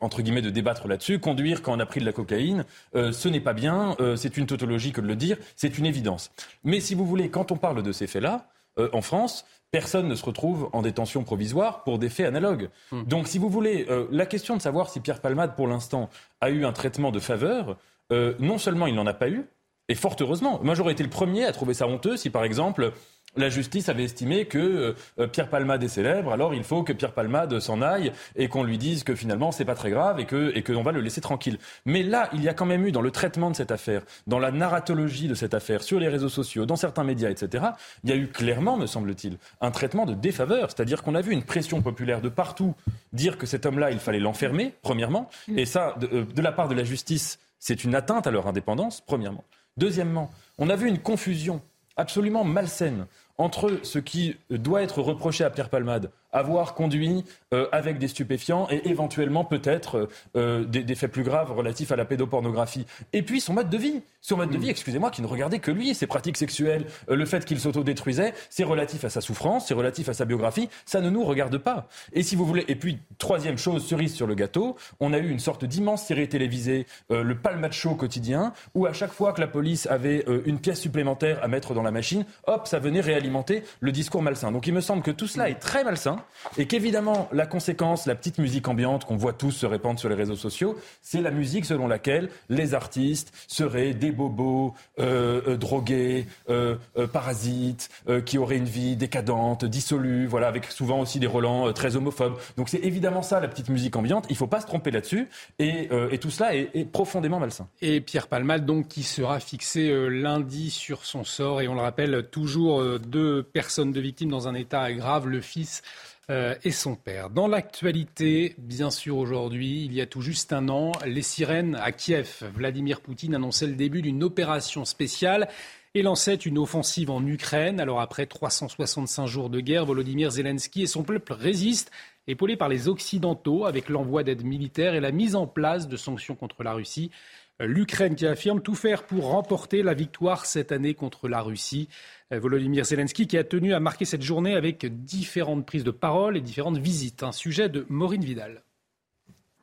entre guillemets, de débattre là-dessus. Conduire quand on a pris de la cocaïne, euh, ce n'est pas bien. Euh, c'est une tautologie que de le dire. C'est une évidence. Mais si vous voulez, quand on parle de ces faits-là, euh, en France, personne ne se retrouve en détention provisoire pour des faits analogues. Hmm. Donc, si vous voulez, la question de savoir si Pierre Palmade, pour l'instant, a eu un traitement de faveur, non seulement il n'en a pas eu, et fort heureusement. Moi, j'aurais été le premier à trouver ça honteux si, par exemple, la justice avait estimé que euh, Pierre Palmade est célèbre, alors il faut que Pierre Palmade s'en aille et qu'on lui dise que finalement c'est pas très grave et que et que va le laisser tranquille. Mais là, il y a quand même eu dans le traitement de cette affaire, dans la narratologie de cette affaire, sur les réseaux sociaux, dans certains médias, etc. Il y a eu clairement, me semble-t-il, un traitement de défaveur, c'est-à-dire qu'on a vu une pression populaire de partout dire que cet homme-là, il fallait l'enfermer, premièrement, et ça, de, euh, de la part de la justice, c'est une atteinte à leur indépendance, premièrement. Deuxièmement, on a vu une confusion absolument malsaine entre ce qui doit être reproché à Pierre Palmade, avoir conduit euh, avec des stupéfiants et éventuellement peut-être euh, euh, des, faits plus graves relatifs à la pédopornographie. Et puis son mode de vie, son mode de vie, excusez-moi, qui ne regardait que lui, ses pratiques sexuelles, le fait qu'il s'autodétruisait, c'est relatif à sa souffrance, c'est relatif à sa biographie, ça ne nous regarde pas. Et si vous voulez, et puis troisième chose, cerise sur le gâteau, on a eu une sorte d'immense série télévisée, le Palma Show quotidien, où à chaque fois que la police avait une pièce supplémentaire à mettre dans la machine, hop, ça venait réalimenter le discours malsain. Donc il me semble que tout cela est très malsain et qu'évidemment, la conséquence, la petite musique ambiante qu'on voit tous se répandre sur les réseaux sociaux, c'est la musique selon laquelle les artistes seraient des bobos, euh, euh, drogués, euh, parasites, qui auraient une vie décadente, dissolue, voilà, avec souvent aussi des relents très homophobes. Donc c'est évidemment ça, la petite musique ambiante. Il ne faut pas se tromper là-dessus. Et, tout cela est, profondément malsain. Et Pierre Palmade, donc, qui sera fixé lundi sur son sort. Et on le rappelle, toujours deux personnes de victimes dans un état grave. Le fils et son père. Dans l'actualité, bien sûr, aujourd'hui, il y a tout juste un an, les sirènes à Kiev. Vladimir Poutine annonçait le début d'une opération spéciale. et lançait une offensive en Ukraine. Alors après 365 jours de guerre, Volodymyr Zelensky et son peuple résistent, épaulés par les Occidentaux, avec l'envoi d'aide militaire et la mise en place de sanctions contre la Russie. L'Ukraine qui affirme tout faire pour remporter la victoire cette année contre la Russie. Volodymyr Zelensky qui a tenu à marquer cette journée avec différentes prises de parole et différentes visites. Un sujet de Maureen Vidal.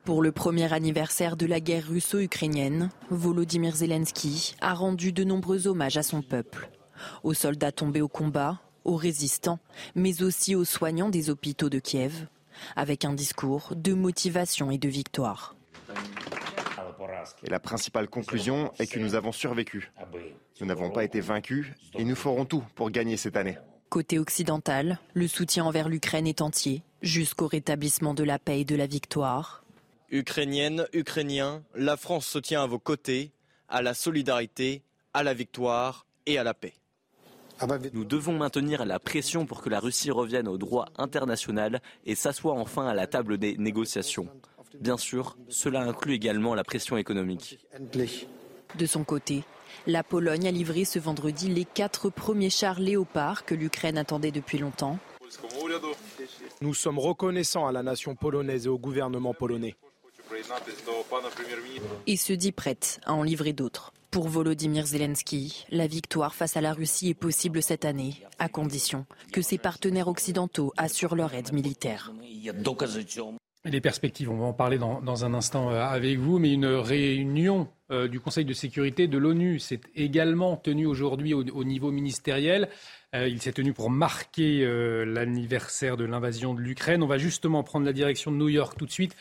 Pour le premier anniversaire de la guerre russo-ukrainienne, Volodymyr Zelensky a rendu de nombreux hommages à son peuple. Aux soldats tombés au combat, aux résistants, mais aussi aux soignants des hôpitaux de Kiev, avec un discours de motivation et de victoire. Et la principale conclusion est que nous avons survécu. Nous n'avons pas été vaincus et nous ferons tout pour gagner cette année. Côté occidental, le soutien envers l'Ukraine est entier, jusqu'au rétablissement de la paix et de la victoire. Ukrainiennes, Ukrainiens, la France se tient à vos côtés, à la solidarité, à la victoire et à la paix. Nous devons maintenir la pression pour que la Russie revienne au droit international et s'assoie enfin à la table des négociations. Bien sûr, cela inclut également la pression économique. De son côté, la Pologne a livré ce vendredi les quatre premiers chars léopards que l'Ukraine attendait depuis longtemps. Nous sommes reconnaissants à la nation polonaise et au gouvernement polonais. Et se dit prête à en livrer d'autres. Pour Volodymyr Zelensky, la victoire face à la Russie est possible cette année, à condition que ses partenaires occidentaux assurent leur aide militaire. Les perspectives, on va en parler dans, un instant euh, avec vous, mais une réunion euh, du Conseil de sécurité de l'ONU s'est également tenue aujourd'hui au, niveau ministériel. Euh, il s'est tenu pour marquer l'anniversaire de l'invasion de l'Ukraine. On va justement prendre la direction de New York tout de suite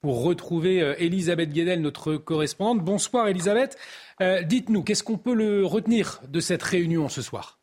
pour retrouver Elisabeth Guedel, notre correspondante. Bonsoir Elisabeth. Dites-nous, qu'est-ce qu'on peut le retenir de cette réunion ce soir?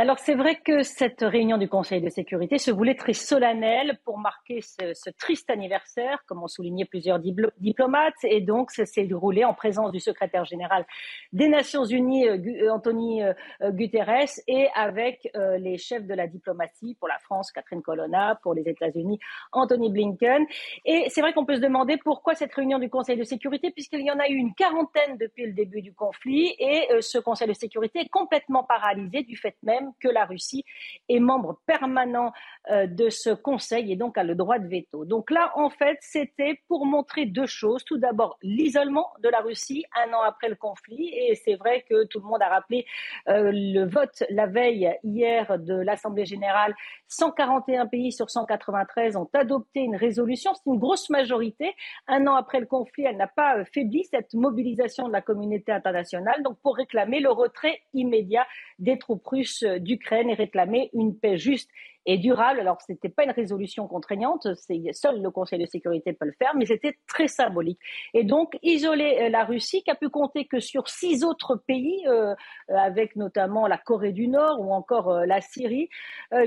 Alors c'est vrai que cette réunion du Conseil de sécurité se voulait très solennelle pour marquer ce, triste anniversaire, comme ont souligné plusieurs diplomates, et donc ça s'est déroulé en présence du secrétaire général des Nations Unies, euh, euh, Anthony euh, Guterres, et avec les chefs de la diplomatie pour la France, Catherine Colonna, pour les États-Unis, Anthony Blinken. Et c'est vrai qu'on peut se demander pourquoi cette réunion du Conseil de sécurité, puisqu'il y en a eu une quarantaine depuis le début du conflit, et ce Conseil de sécurité est complètement paralysé du fait même que la Russie est membre permanent euh, de ce Conseil et donc a le droit de veto. Donc là, en fait, c'était pour montrer deux choses. Tout d'abord, l'isolement de la Russie un an après le conflit. Et c'est vrai que tout le monde a rappelé euh, le vote la veille hier de l'Assemblée générale. 141 pays sur 193 ont adopté une résolution. C'est une grosse majorité. Un an après le conflit, elle n'a pas euh, faibli cette mobilisation de la communauté internationale. Donc pour réclamer le retrait immédiat des troupes russes d'Ukraine et réclamer une paix juste et durable. Alors, ce n'était pas une résolution contraignante, seul le Conseil de sécurité peut le faire, mais c'était très symbolique. Et donc, isoler euh, la Russie, qui a pu compter que sur six autres pays, euh, euh, avec notamment la Corée du Nord ou encore la Syrie,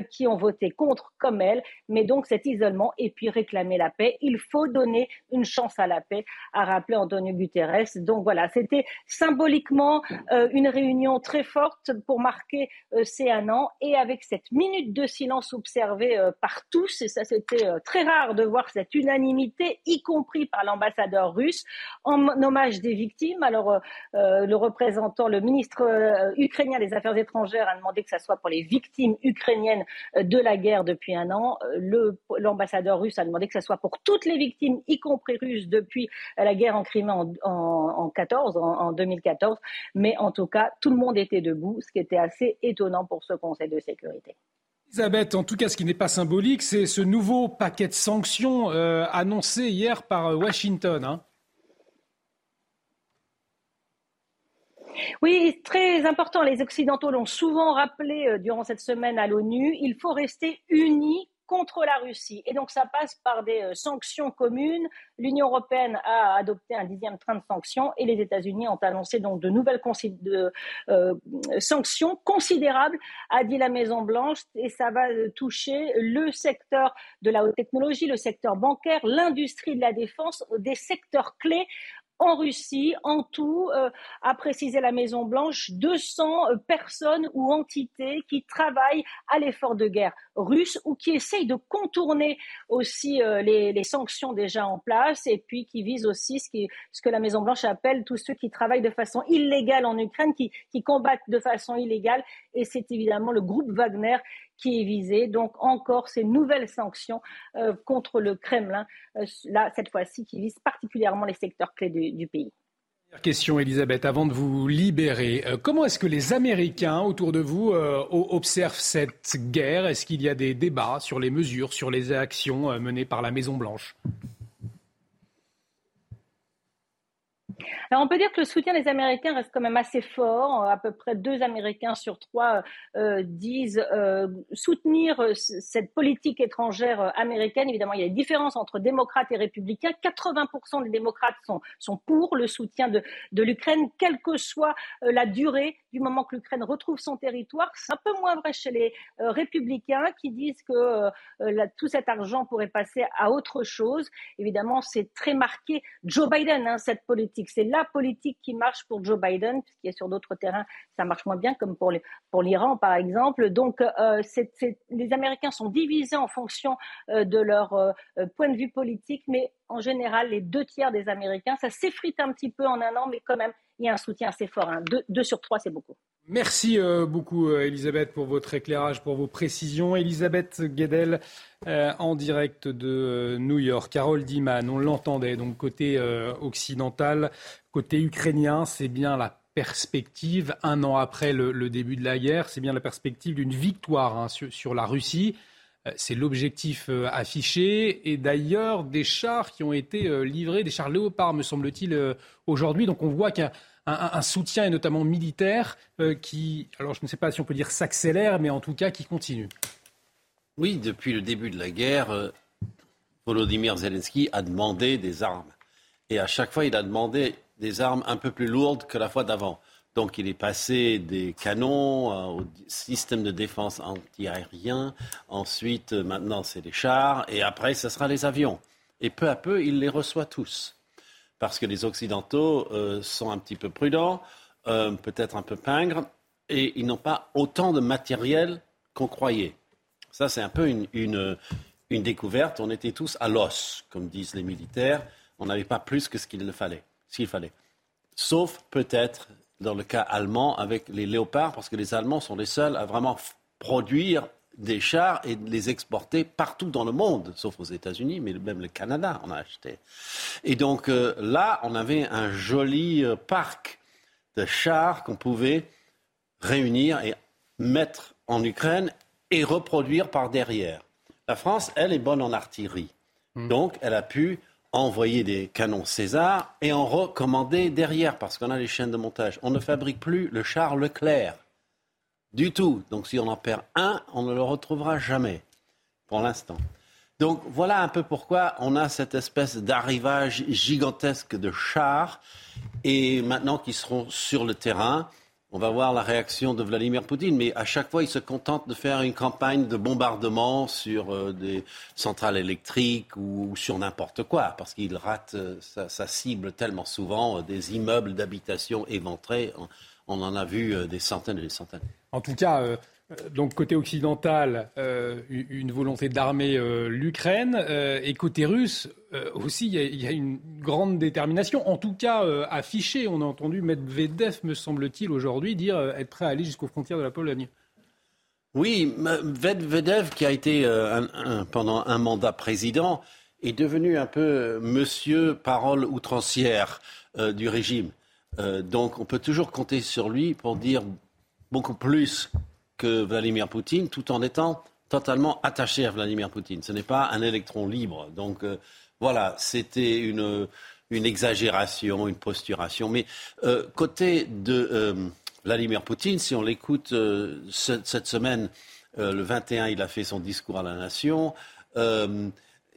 qui ont voté contre comme elle, mais donc cet isolement et puis réclamer la paix. Il faut donner une chance à la paix, a rappelé Antonio Guterres. Donc voilà, c'était symboliquement une réunion très forte pour marquer ces un an et avec cette minute de silence observé euh, par tous, et ça c'était euh, très rare de voir cette unanimité, y compris par l'ambassadeur russe, en hommage des victimes. Alors euh, le représentant, le ministre ukrainien des Affaires étrangères a demandé que ça soit pour les victimes ukrainiennes de la guerre depuis un an. L'ambassadeur russe a demandé que ça soit pour toutes les victimes, y compris russes, depuis la guerre en Crimée en, en, 14, en 2014. Mais en tout cas, tout le monde était debout, ce qui était assez étonnant pour ce Conseil de sécurité. Elisabeth, en tout cas, ce qui n'est pas symbolique, c'est ce nouveau paquet de sanctions euh, annoncé hier par euh, Washington. Hein. Oui, très important. Les Occidentaux l'ont souvent rappelé euh, durant cette semaine à l'ONU. Il faut rester unis contre la Russie. Et donc ça passe par des euh, sanctions communes. L'Union européenne a adopté un dixième train de sanctions et les États-Unis ont annoncé donc de nouvelles euh, sanctions considérables, a dit la Maison Blanche, et ça va euh, toucher le secteur de la haute technologie, le secteur bancaire, l'industrie de la défense, des secteurs clés en Russie, en tout, a précisé la Maison Blanche, 200 personnes ou entités qui travaillent à l'effort de guerre russe ou qui essayent de contourner aussi les, les, sanctions déjà en place et puis qui visent aussi ce, que la Maison Blanche appelle tous ceux qui travaillent de façon illégale en Ukraine, qui combattent de façon illégale. Et c'est évidemment le groupe Wagner qui est visé. Donc encore ces nouvelles sanctions euh, contre le Kremlin, euh, là cette fois-ci qui visent particulièrement les secteurs clés du, pays. Question, Elisabeth, avant de vous libérer. Euh, comment est-ce que les Américains autour de vous observent cette guerre? Est-ce qu'il y a des débats sur les mesures, sur les actions menées par la Maison-Blanche? Alors on peut dire que le soutien des Américains reste quand même assez fort. À peu près deux Américains sur trois euh, disent euh, soutenir euh, cette politique étrangère américaine. Évidemment, il y a des différences entre démocrates et républicains. 80% des démocrates sont, pour le soutien de, de l'Ukraine, quelle que soit la durée du moment que l'Ukraine retrouve son territoire. C'est un peu moins vrai chez les républicains qui disent que tout cet argent pourrait passer à autre chose. Évidemment, c'est très marqué Joe Biden, hein, cette politique c'est la politique qui marche pour Joe Biden, puisqu'il y a sur d'autres terrains, ça marche moins bien, comme pour, l'Iran, par exemple. Donc, euh, les Américains sont divisés en fonction euh, de leur euh, point de vue politique, mais en général, les deux tiers des Américains, ça s'effrite un petit peu en un an, mais quand même, il y a un soutien assez fort. Hein. Deux, sur trois, c'est beaucoup. Merci beaucoup, Elisabeth, pour votre éclairage, pour vos précisions. Elisabeth Guedel, en direct de New York. Carole Diman, on l'entendait, donc côté occidental, Côté ukrainien, c'est bien la perspective, un an après le, début de la guerre, c'est bien la perspective d'une victoire hein, sur, la Russie. Euh, c'est l'objectif euh, affiché. Et d'ailleurs, des chars qui ont été euh, livrés, des chars léopards, me semble-t-il, aujourd'hui. Donc on voit qu'il y a un, soutien, et notamment militaire, qui, alors je ne sais pas si on peut dire s'accélère, mais en tout cas qui continue. Oui, depuis le début de la guerre, Volodymyr Zelensky a demandé des armes. Et à chaque fois, il a demandé des armes un peu plus lourdes que la fois d'avant. Donc il est passé des canons euh, au système de défense antiaérien. Ensuite, euh, maintenant, c'est les chars. Et après, ce sera les avions. Et peu à peu, il les reçoit tous. Parce que les Occidentaux euh, sont un petit peu prudents, peut-être un peu pingres, et ils n'ont pas autant de matériel qu'on croyait. Ça, c'est un peu une, une découverte. On était tous à l'os, comme disent les militaires. On n'avait pas plus que ce qu'il fallait s'il fallait. Sauf peut-être dans le cas allemand avec les léopards, parce que les Allemands sont les seuls à vraiment produire des chars et les exporter partout dans le monde, sauf aux États-Unis, mais même le Canada on a acheté. Et donc euh, là, on avait un joli euh, parc de chars qu'on pouvait réunir et mettre en Ukraine et reproduire par derrière. La France, elle, est bonne en artillerie. Hmm. Donc, elle a pu envoyer des canons César et en recommander derrière, parce qu'on a les chaînes de montage. On ne fabrique plus le char Leclerc du tout. Donc si on en perd un, on ne le retrouvera jamais, pour l'instant. Donc voilà un peu pourquoi on a cette espèce d'arrivage gigantesque de chars, et maintenant qu'ils seront sur le terrain, on va voir la réaction de Vladimir Poutine, mais à chaque fois, il se contente de faire une campagne de bombardement sur euh, des centrales électriques ou, sur n'importe quoi, parce qu'il rate euh, sa, cible tellement souvent, euh, des immeubles d'habitation éventrés. On, en a vu des centaines et des centaines. En tout cas, euh, donc côté occidental, euh, une volonté d'armer euh, l'Ukraine et côté russe aussi, il y, a une grande détermination, en tout cas affichée. On a entendu Medvedev, me semble-t-il, aujourd'hui dire être prêt à aller jusqu'aux frontières de la Pologne. Oui, Medvedev, qui a été pendant un mandat président, est devenu un peu monsieur parole outrancière du régime. Donc on peut toujours compter sur lui pour dire beaucoup plus que Vladimir Poutine, tout en étant totalement attaché à Vladimir Poutine. Ce n'est pas un électron libre. Donc euh, voilà, c'était une, une, exagération, une posturation. Mais euh, côté de euh, Vladimir Poutine, si on l'écoute cette semaine, le 21, il a fait son discours à la nation.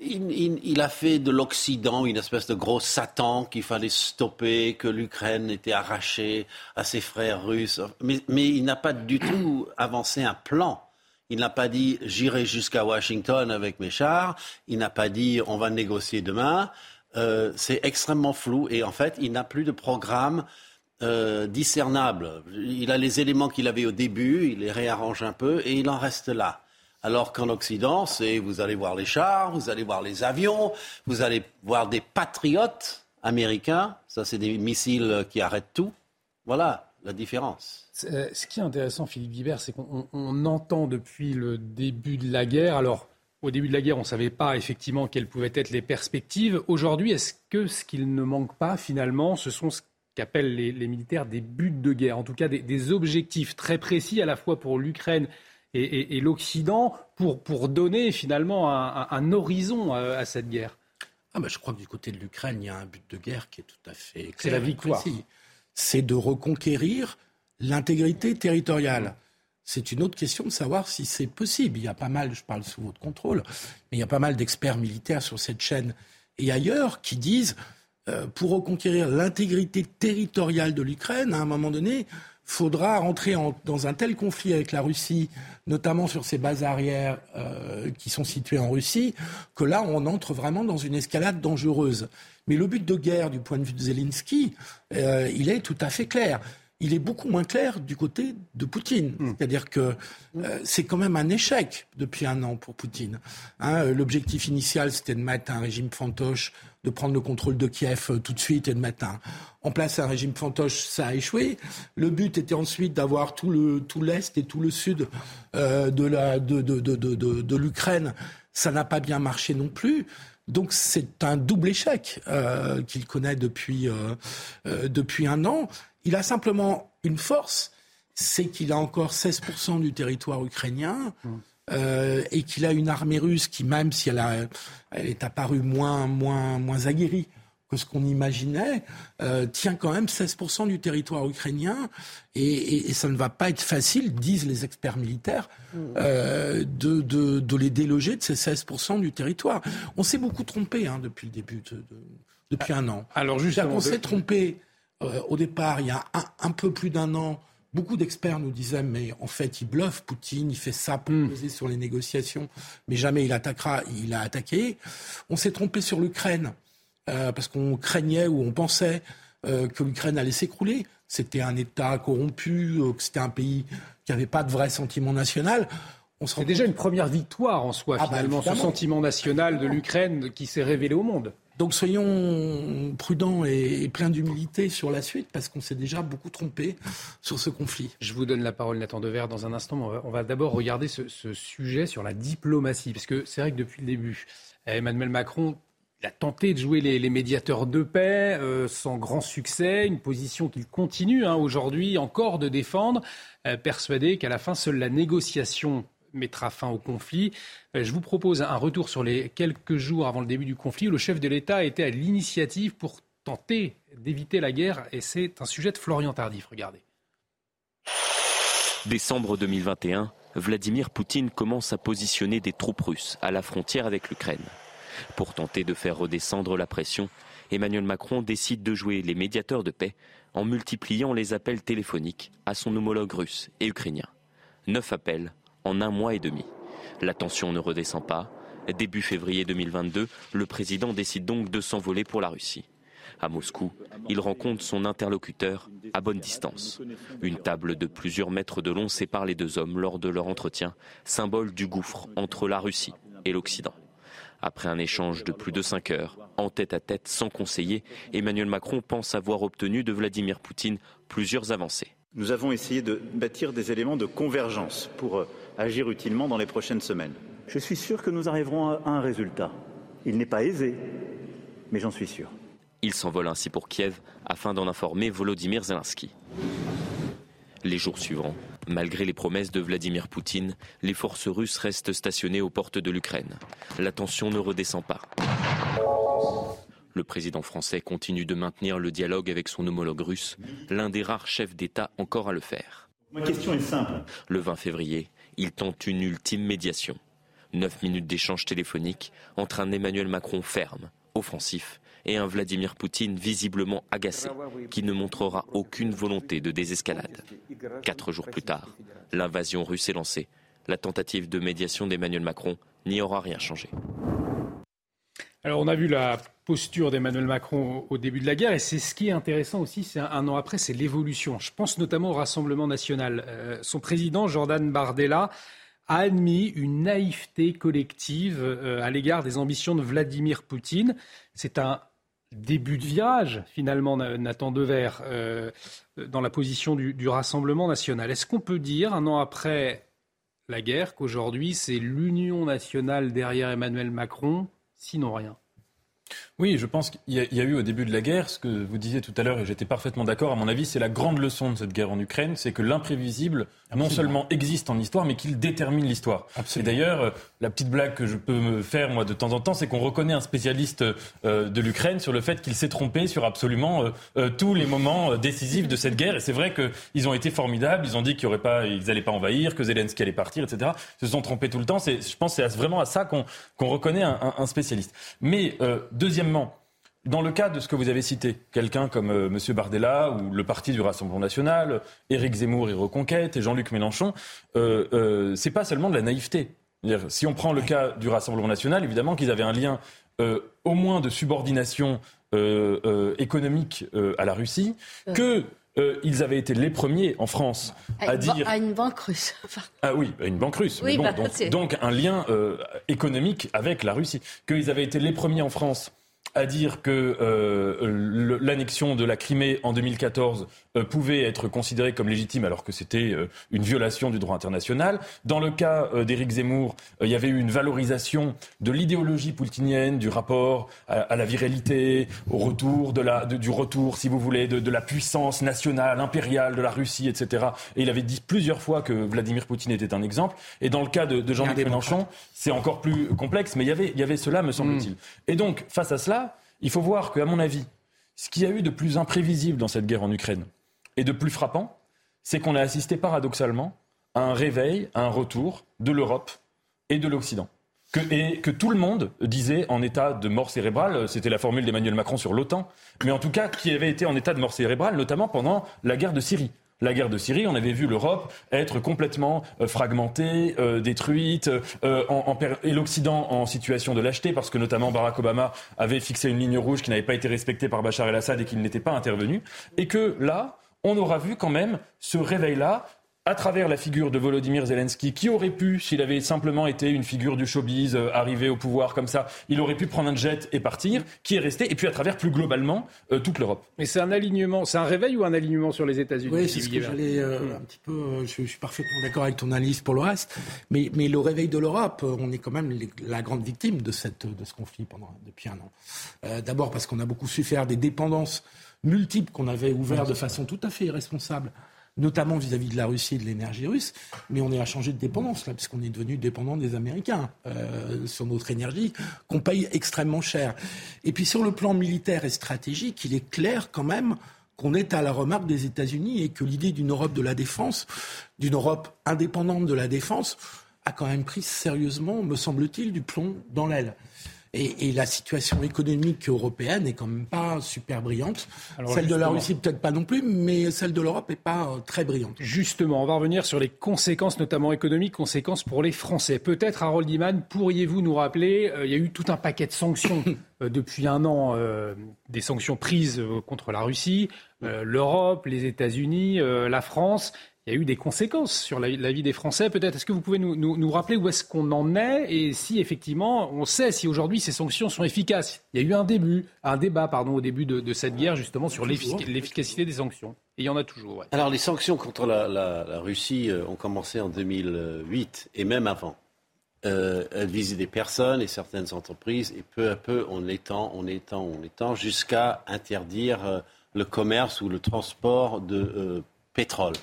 Il, a fait de l'Occident une espèce de gros Satan qu'il fallait stopper, que l'Ukraine était arrachée à ses frères russes. Mais, il n'a pas du tout avancé un plan. Il n'a pas dit j'irai jusqu'à Washington avec mes chars. Il n'a pas dit on va négocier demain. euh, c'est extrêmement flou et en fait, il n'a plus de programme euh, discernable. Il a les éléments qu'il avait au début, il les réarrange un peu et il en reste là. Alors qu'en Occident, c'est vous allez voir les chars, vous allez voir les avions, vous allez voir des patriotes américains. Ça, c'est des missiles qui arrêtent tout. Voilà la différence. Euh, ce qui est intéressant, Philippe Guibert, c'est qu'on entend depuis le début de la guerre. Alors, au début de la guerre, on ne savait pas effectivement quelles pouvaient être les perspectives. Aujourd'hui, est-ce que ce qu'il ne manque pas finalement, ce sont ce qu'appellent les, militaires des buts de guerre, en tout cas des, objectifs très précis à la fois pour l'Ukraine et, l'Occident, pour, pour, donner finalement un, horizon à, cette guerre ah bah, Je crois que du côté de l'Ukraine, il y a un but de guerre qui est tout à fait clair. C'est la victoire. C'est de reconquérir l'intégrité territoriale. C'est une autre question de savoir si c'est possible. Il y a pas mal, je parle sous votre contrôle, mais il y a pas mal d'experts militaires sur cette chaîne et ailleurs qui disent euh, pour reconquérir l'intégrité territoriale de l'Ukraine, à un moment donné, faudra rentrer dans un tel conflit avec la Russie, notamment sur ses bases arrières euh, qui sont situées en Russie, que là, on entre vraiment dans une escalade dangereuse. Mais le but de guerre, du point de vue de Zelensky, euh, il est tout à fait clair il est beaucoup moins clair du côté de Poutine. Hmm. C'est-à-dire que euh, c'est quand même un échec depuis un an pour Poutine. Hein, L'objectif initial, c'était de mettre un régime fantoche, de prendre le contrôle de Kiev euh, tout de suite et de mettre en place un régime fantoche. Ça a échoué. Le but était ensuite d'avoir tout le tout l'est et tout le sud euh, de la de de, de, de, de l'Ukraine. Ça n'a pas bien marché non plus. Donc c'est un double échec euh, qu'il connaît depuis, euh, euh, depuis un an. Il a simplement une force, c'est qu'il a encore 16% du territoire ukrainien. Mmh. et qu'il a une armée russe qui, même si elle, a, elle est apparue moins, moins, moins aguerrie que ce qu'on imaginait, euh, tient quand même 16% du territoire ukrainien et, ça ne va pas être facile, disent les experts militaires, euh, de, de, les déloger de ces 16% du territoire. On s'est beaucoup trompé hein, depuis le début, de, depuis un an. Alors justement, on s'est trompé euh, au départ, il y a un, peu plus d'un an. Beaucoup d'experts nous disaient, mais en fait, il bluffe Poutine, il fait ça pour mmh. peser sur les négociations, mais jamais il attaquera. Il a attaqué. On s'est trompé sur l'Ukraine. Euh, parce qu'on craignait ou on pensait euh, que l'Ukraine allait s'écrouler. C'était un État corrompu, que c'était un pays qui n'avait pas de vrai sentiment national. C'est déjà une première victoire en soi, ah bah, finalement, ce sentiment national de l'Ukraine qui s'est révélé au monde. Donc soyons prudents et, pleins d'humilité sur la suite, parce qu'on s'est déjà beaucoup trompé sur ce conflit. Je vous donne la parole, Nathan Dever, dans un instant. On va, d'abord regarder ce, sujet sur la diplomatie, parce que c'est vrai que depuis le début, Emmanuel Macron a tenté de jouer les, médiateurs de paix euh, sans grand succès, une position qu'il continue hein, aujourd'hui encore de défendre, euh, persuadé qu'à la fin, seule la négociation mettra fin au conflit. Euh, je vous propose un retour sur les quelques jours avant le début du conflit où le chef de l'État était à l'initiative pour tenter d'éviter la guerre et c'est un sujet de Florian Tardif. Regardez. Décembre 2021, Vladimir Poutine commence à positionner des troupes russes à la frontière avec l'Ukraine. Pour tenter de faire redescendre la pression, Emmanuel Macron décide de jouer les médiateurs de paix en multipliant les appels téléphoniques à son homologue russe et ukrainien. Neuf appels en un mois et demi. La tension ne redescend pas. Début février 2022, le président décide donc de s'envoler pour la Russie. À Moscou, il rencontre son interlocuteur à bonne distance. Une table de plusieurs mètres de long sépare les deux hommes lors de leur entretien, symbole du gouffre entre la Russie et l'Occident. Après un échange de plus de 5 heures, en tête à tête sans conseiller, Emmanuel Macron pense avoir obtenu de Vladimir Poutine plusieurs avancées. Nous avons essayé de bâtir des éléments de convergence pour euh, agir utilement dans les prochaines semaines. Je suis sûr que nous arriverons à un résultat. Il n'est pas aisé, mais j'en suis sûr. Il s'envole ainsi pour Kiev afin d'en informer Volodymyr Zelensky. Les jours suivants, malgré les promesses de Vladimir Poutine, les forces russes restent stationnées aux portes de l'Ukraine. La tension ne redescend pas. Le président français continue de maintenir le dialogue avec son homologue russe, l'un des rares chefs d'État encore à le faire. Ma question est simple. Le 20 février, il tente une ultime médiation. Neuf minutes d'échange téléphonique entre un Emmanuel Macron ferme, offensif, et un Vladimir Poutine visiblement agacé, qui ne montrera aucune volonté de désescalade. Quatre jours plus tard, l'invasion russe est lancée. La tentative de médiation d'Emmanuel Macron n'y aura rien changé. Alors on a vu la posture d'Emmanuel Macron au, début de la guerre. Et c'est ce qui est intéressant aussi, c'est un, an après, c'est l'évolution. Je pense notamment au Rassemblement national. Euh, son président, Jordan Bardella, a admis une naïveté collective euh, à l'égard des ambitions de Vladimir Poutine. C'est un début de virage, finalement, Nathan Dever, euh, dans la position du, du Rassemblement national. Est-ce qu'on peut dire, un an après la guerre, qu'aujourd'hui, c'est l'union nationale derrière Emmanuel Macron, sinon rien? Oui, je pense qu'il y, a eu au début de la guerre, ce que vous disiez tout à l'heure, et j'étais parfaitement d'accord, à mon avis, c'est la grande leçon de cette guerre en Ukraine, c'est que l'imprévisible non seulement existe en histoire, mais qu'il détermine l'histoire. Et d'ailleurs, euh, la petite blague que je peux me faire, moi, de temps en temps, c'est qu'on reconnaît un spécialiste euh, de l'Ukraine sur le fait qu'il s'est trompé sur absolument euh, tous les moments décisifs de cette guerre. Et c'est vrai qu'ils ont été formidables, ils ont dit qu'ils n'allaient pas envahir, que Zelensky allait partir, etc. Ils se sont trompés tout le temps. Je pense que c'est vraiment à ça qu'on reconnaît un, un, spécialiste. Mais, deuxième dans le cas de ce que vous avez cité, quelqu'un comme euh, M. Bardella ou le parti du Rassemblement national, Éric Zemmour et Reconquête et Jean-Luc Mélenchon, euh, euh, c'est pas seulement de la naïveté. Si on prend le cas du Rassemblement national, évidemment qu'ils avaient un lien au moins de subordination économique à la Russie, que ils avaient été les premiers en France à, dire à une banque russe. ah oui, à une banque russe. Bah, donc, donc, un lien économique avec la Russie. Qu'ils avaient été les premiers en France à dire que euh, l'annexion de la Crimée en 2014 euh, pouvait être considérée comme légitime alors que c'était euh, une violation du droit international. Dans le cas d'Éric Zemmour, il y avait eu une valorisation de l'idéologie poutinienne, du rapport à, la virilité, au retour de la, du retour, si vous voulez, de, de, la puissance nationale, impériale de la Russie, etc. Et il avait dit plusieurs fois que Vladimir Poutine était un exemple. Et dans le cas de, de Jean-Luc Mélenchon, c'est encore plus complexe, mais il y avait, il y avait cela, me semble-t-il. Mm. Et donc, face à cela, il faut voir qu'à mon avis, ce qu'il y a eu de plus imprévisible dans cette guerre en Ukraine et de plus frappant, c'est qu'on a assisté paradoxalement à un réveil, à un retour de l'Europe et de l'Occident. et que tout le monde disait en état de mort cérébrale, c'était la formule d'Emmanuel Macron sur l'OTAN, mais en tout cas qui avait été en état de mort cérébrale, notamment pendant la guerre de Syrie la guerre de Syrie, on avait vu l'Europe être complètement euh, fragmentée, euh, détruite, euh, et l'Occident en situation de lâcheté, parce que notamment Barack Obama avait fixé une ligne rouge qui n'avait pas été respectée par Bachar el-Assad et qu'il n'était pas intervenu. Et que là, on aura vu quand même ce réveil-là à travers la figure de Volodymyr Zelensky, qui aurait pu, s'il avait simplement été une figure du showbiz, euh, arrivé au pouvoir comme ça, il aurait pu prendre un jet et partir, qui est resté, et puis à travers plus globalement euh, toute l'Europe. Mais c'est un alignement, c'est un réveil ou un alignement sur les États-Unis Oui, c'est ce que j'allais euh, un petit peu. Je, suis parfaitement d'accord avec ton analyse pour le reste, mais, mais le réveil de l'Europe, on est quand même la grande victime de, cette, de ce conflit pendant, depuis un an. D'abord parce qu'on a beaucoup souffert des dépendances multiples qu'on avait ouvertes de façon tout à fait irresponsable notamment vis-à-vis de la Russie et de l'énergie russe, mais on est à changer de dépendance, là, puisqu'on est devenu dépendant des Américains euh, sur notre énergie, qu'on paye extrêmement cher. Et puis sur le plan militaire et stratégique, il est clair quand même qu'on est à la remarque des États-Unis et que l'idée d'une Europe de la défense, d'une Europe indépendante de la défense, a quand même pris sérieusement, me semble-t-il, du plomb dans l'aile. Et, la situation économique européenne n'est quand même pas super brillante. celle de la Russie peut-être pas non plus, mais celle de l'Europe n'est pas euh, très brillante. Justement, on va revenir sur les conséquences, notamment économiques, conséquences pour les Français. Peut-être, Harold Iman, pourriez-vous nous rappeler, euh, il y a eu tout un paquet de sanctions euh, depuis un an, des sanctions prises contre la Russie, l'Europe, les États-Unis, la France il y a eu des conséquences sur la, vie des Français. Peut-être, est-ce que vous pouvez nous, rappeler où est-ce qu'on en est et si effectivement on sait si aujourd'hui ces sanctions sont efficaces? Il y a eu un début, un débat pardon, au début de, cette guerre justement sur l'efficacité des sanctions. Et il y en a toujours. Alors les sanctions contre la, Russie euh, ont commencé en 2008 et même avant. Euh, elles visaient des personnes et certaines entreprises et peu à peu on étend, on étend, on étend jusqu'à interdire euh, le commerce ou le transport de pétrole.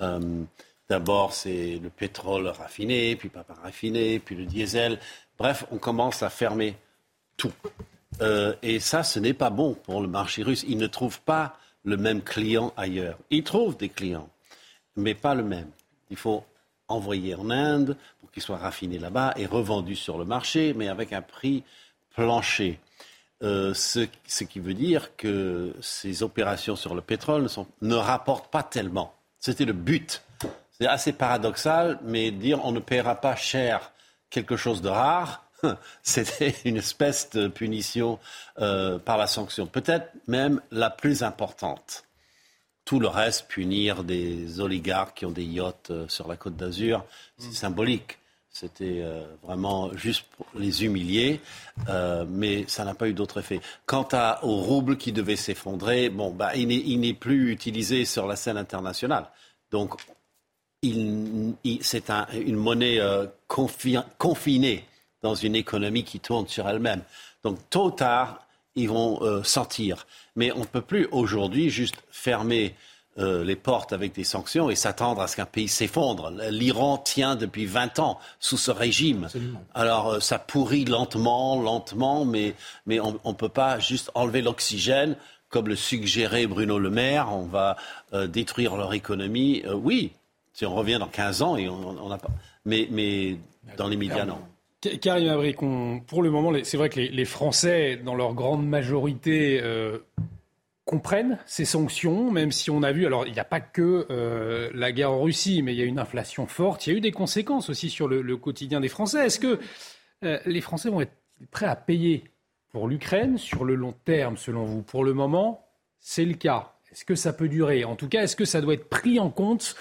Euh, d'abord, c'est le pétrole raffiné, puis pas raffiné, puis le diesel. Bref, on commence à fermer tout. Euh, et ça, ce n'est pas bon pour le marché russe. Il ne trouve pas le même client ailleurs. Il trouve des clients, mais pas le même. Il faut envoyer en Inde pour qu'il soit raffiné là-bas et revendu sur le marché, mais avec un prix plancher. Euh, ce, qui veut dire que ces opérations sur le pétrole ne rapportent pas tellement. C'était le but. C'est assez paradoxal, mais dire on ne paiera pas cher quelque chose de rare, c'était une espèce de punition euh, par la sanction, peut-être même la plus importante. Tout le reste, punir des oligarques qui ont des yachts euh, sur la côte d'Azur, c'est symbolique. C'était euh, vraiment juste pour les humilier, mais ça n'a pas eu d'autre effet. Quant au rouble qui devait s'effondrer, bon, bah, il n'est plus utilisé sur la scène internationale. Donc, c'est une monnaie confinée dans une économie qui tourne sur elle-même. Donc, tôt ou tard, ils vont euh, sortir. Mais on ne peut plus aujourd'hui juste fermer euh, les portes avec des sanctions et s'attendre à ce qu'un pays s'effondre. L'Iran tient depuis 20 ans sous ce régime. Alors, euh, ça pourrit lentement, lentement, mais, mais on ne peut pas juste enlever l'oxygène comme le suggérait Bruno Le Maire. On va détruire leur économie. oui, si on revient dans 15 ans, et on n'a pas. Mais, mais dans les médias, non. Karim Abri, pour le moment, c'est vrai que les, Français, dans leur grande majorité, euh, comprennent ces sanctions, même si on a vu, alors il n'y a pas que euh, la guerre en Russie, mais il y a une inflation forte, il y a eu des conséquences aussi sur le, quotidien des Français. Est-ce que euh, les Français vont être prêts à payer pour l'Ukraine sur le long terme, selon vous? Pour le moment, c'est le cas. Est-ce que ça peut durer? En tout cas, est-ce que ça doit être pris en compte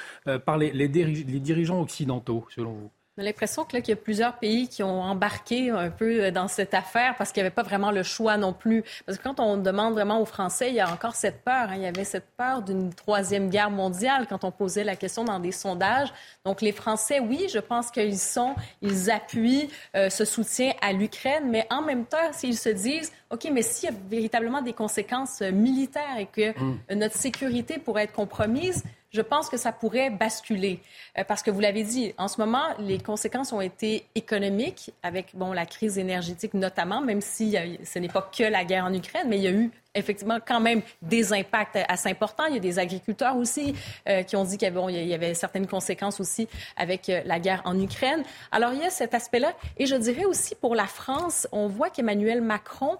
par les dirigeants occidentaux, selon vous? A l'impression qu'il y a plusieurs pays qui ont embarqué un peu euh, dans cette affaire parce qu'il n'y avait pas vraiment le choix non plus. Parce que quand on demande vraiment aux Français, il y a encore cette peur. Hein. Il y avait cette peur d'une troisième guerre mondiale quand on posait la question dans des sondages. Donc les Français, oui, je pense qu'ils sont, ils appuient euh, ce soutien à l'Ukraine, mais en même temps, s'ils se disent, OK, mais s'il y a véritablement des conséquences euh, militaires et que mm. notre sécurité pourrait être compromise, je pense que ça pourrait basculer. Euh, parce que vous l'avez dit, en ce moment, les conséquences ont été économiques, avec bon, la crise énergétique notamment, même si ce n'est pas que la guerre en Ukraine, mais il y a eu effectivement quand même des impacts assez importants. Il y a des agriculteurs aussi euh, qui ont dit qu'il y, y, avait certaines conséquences aussi avec euh, la guerre en Ukraine. Alors il y a cet aspect-là. Et je dirais aussi pour la France, on voit qu'Emmanuel Macron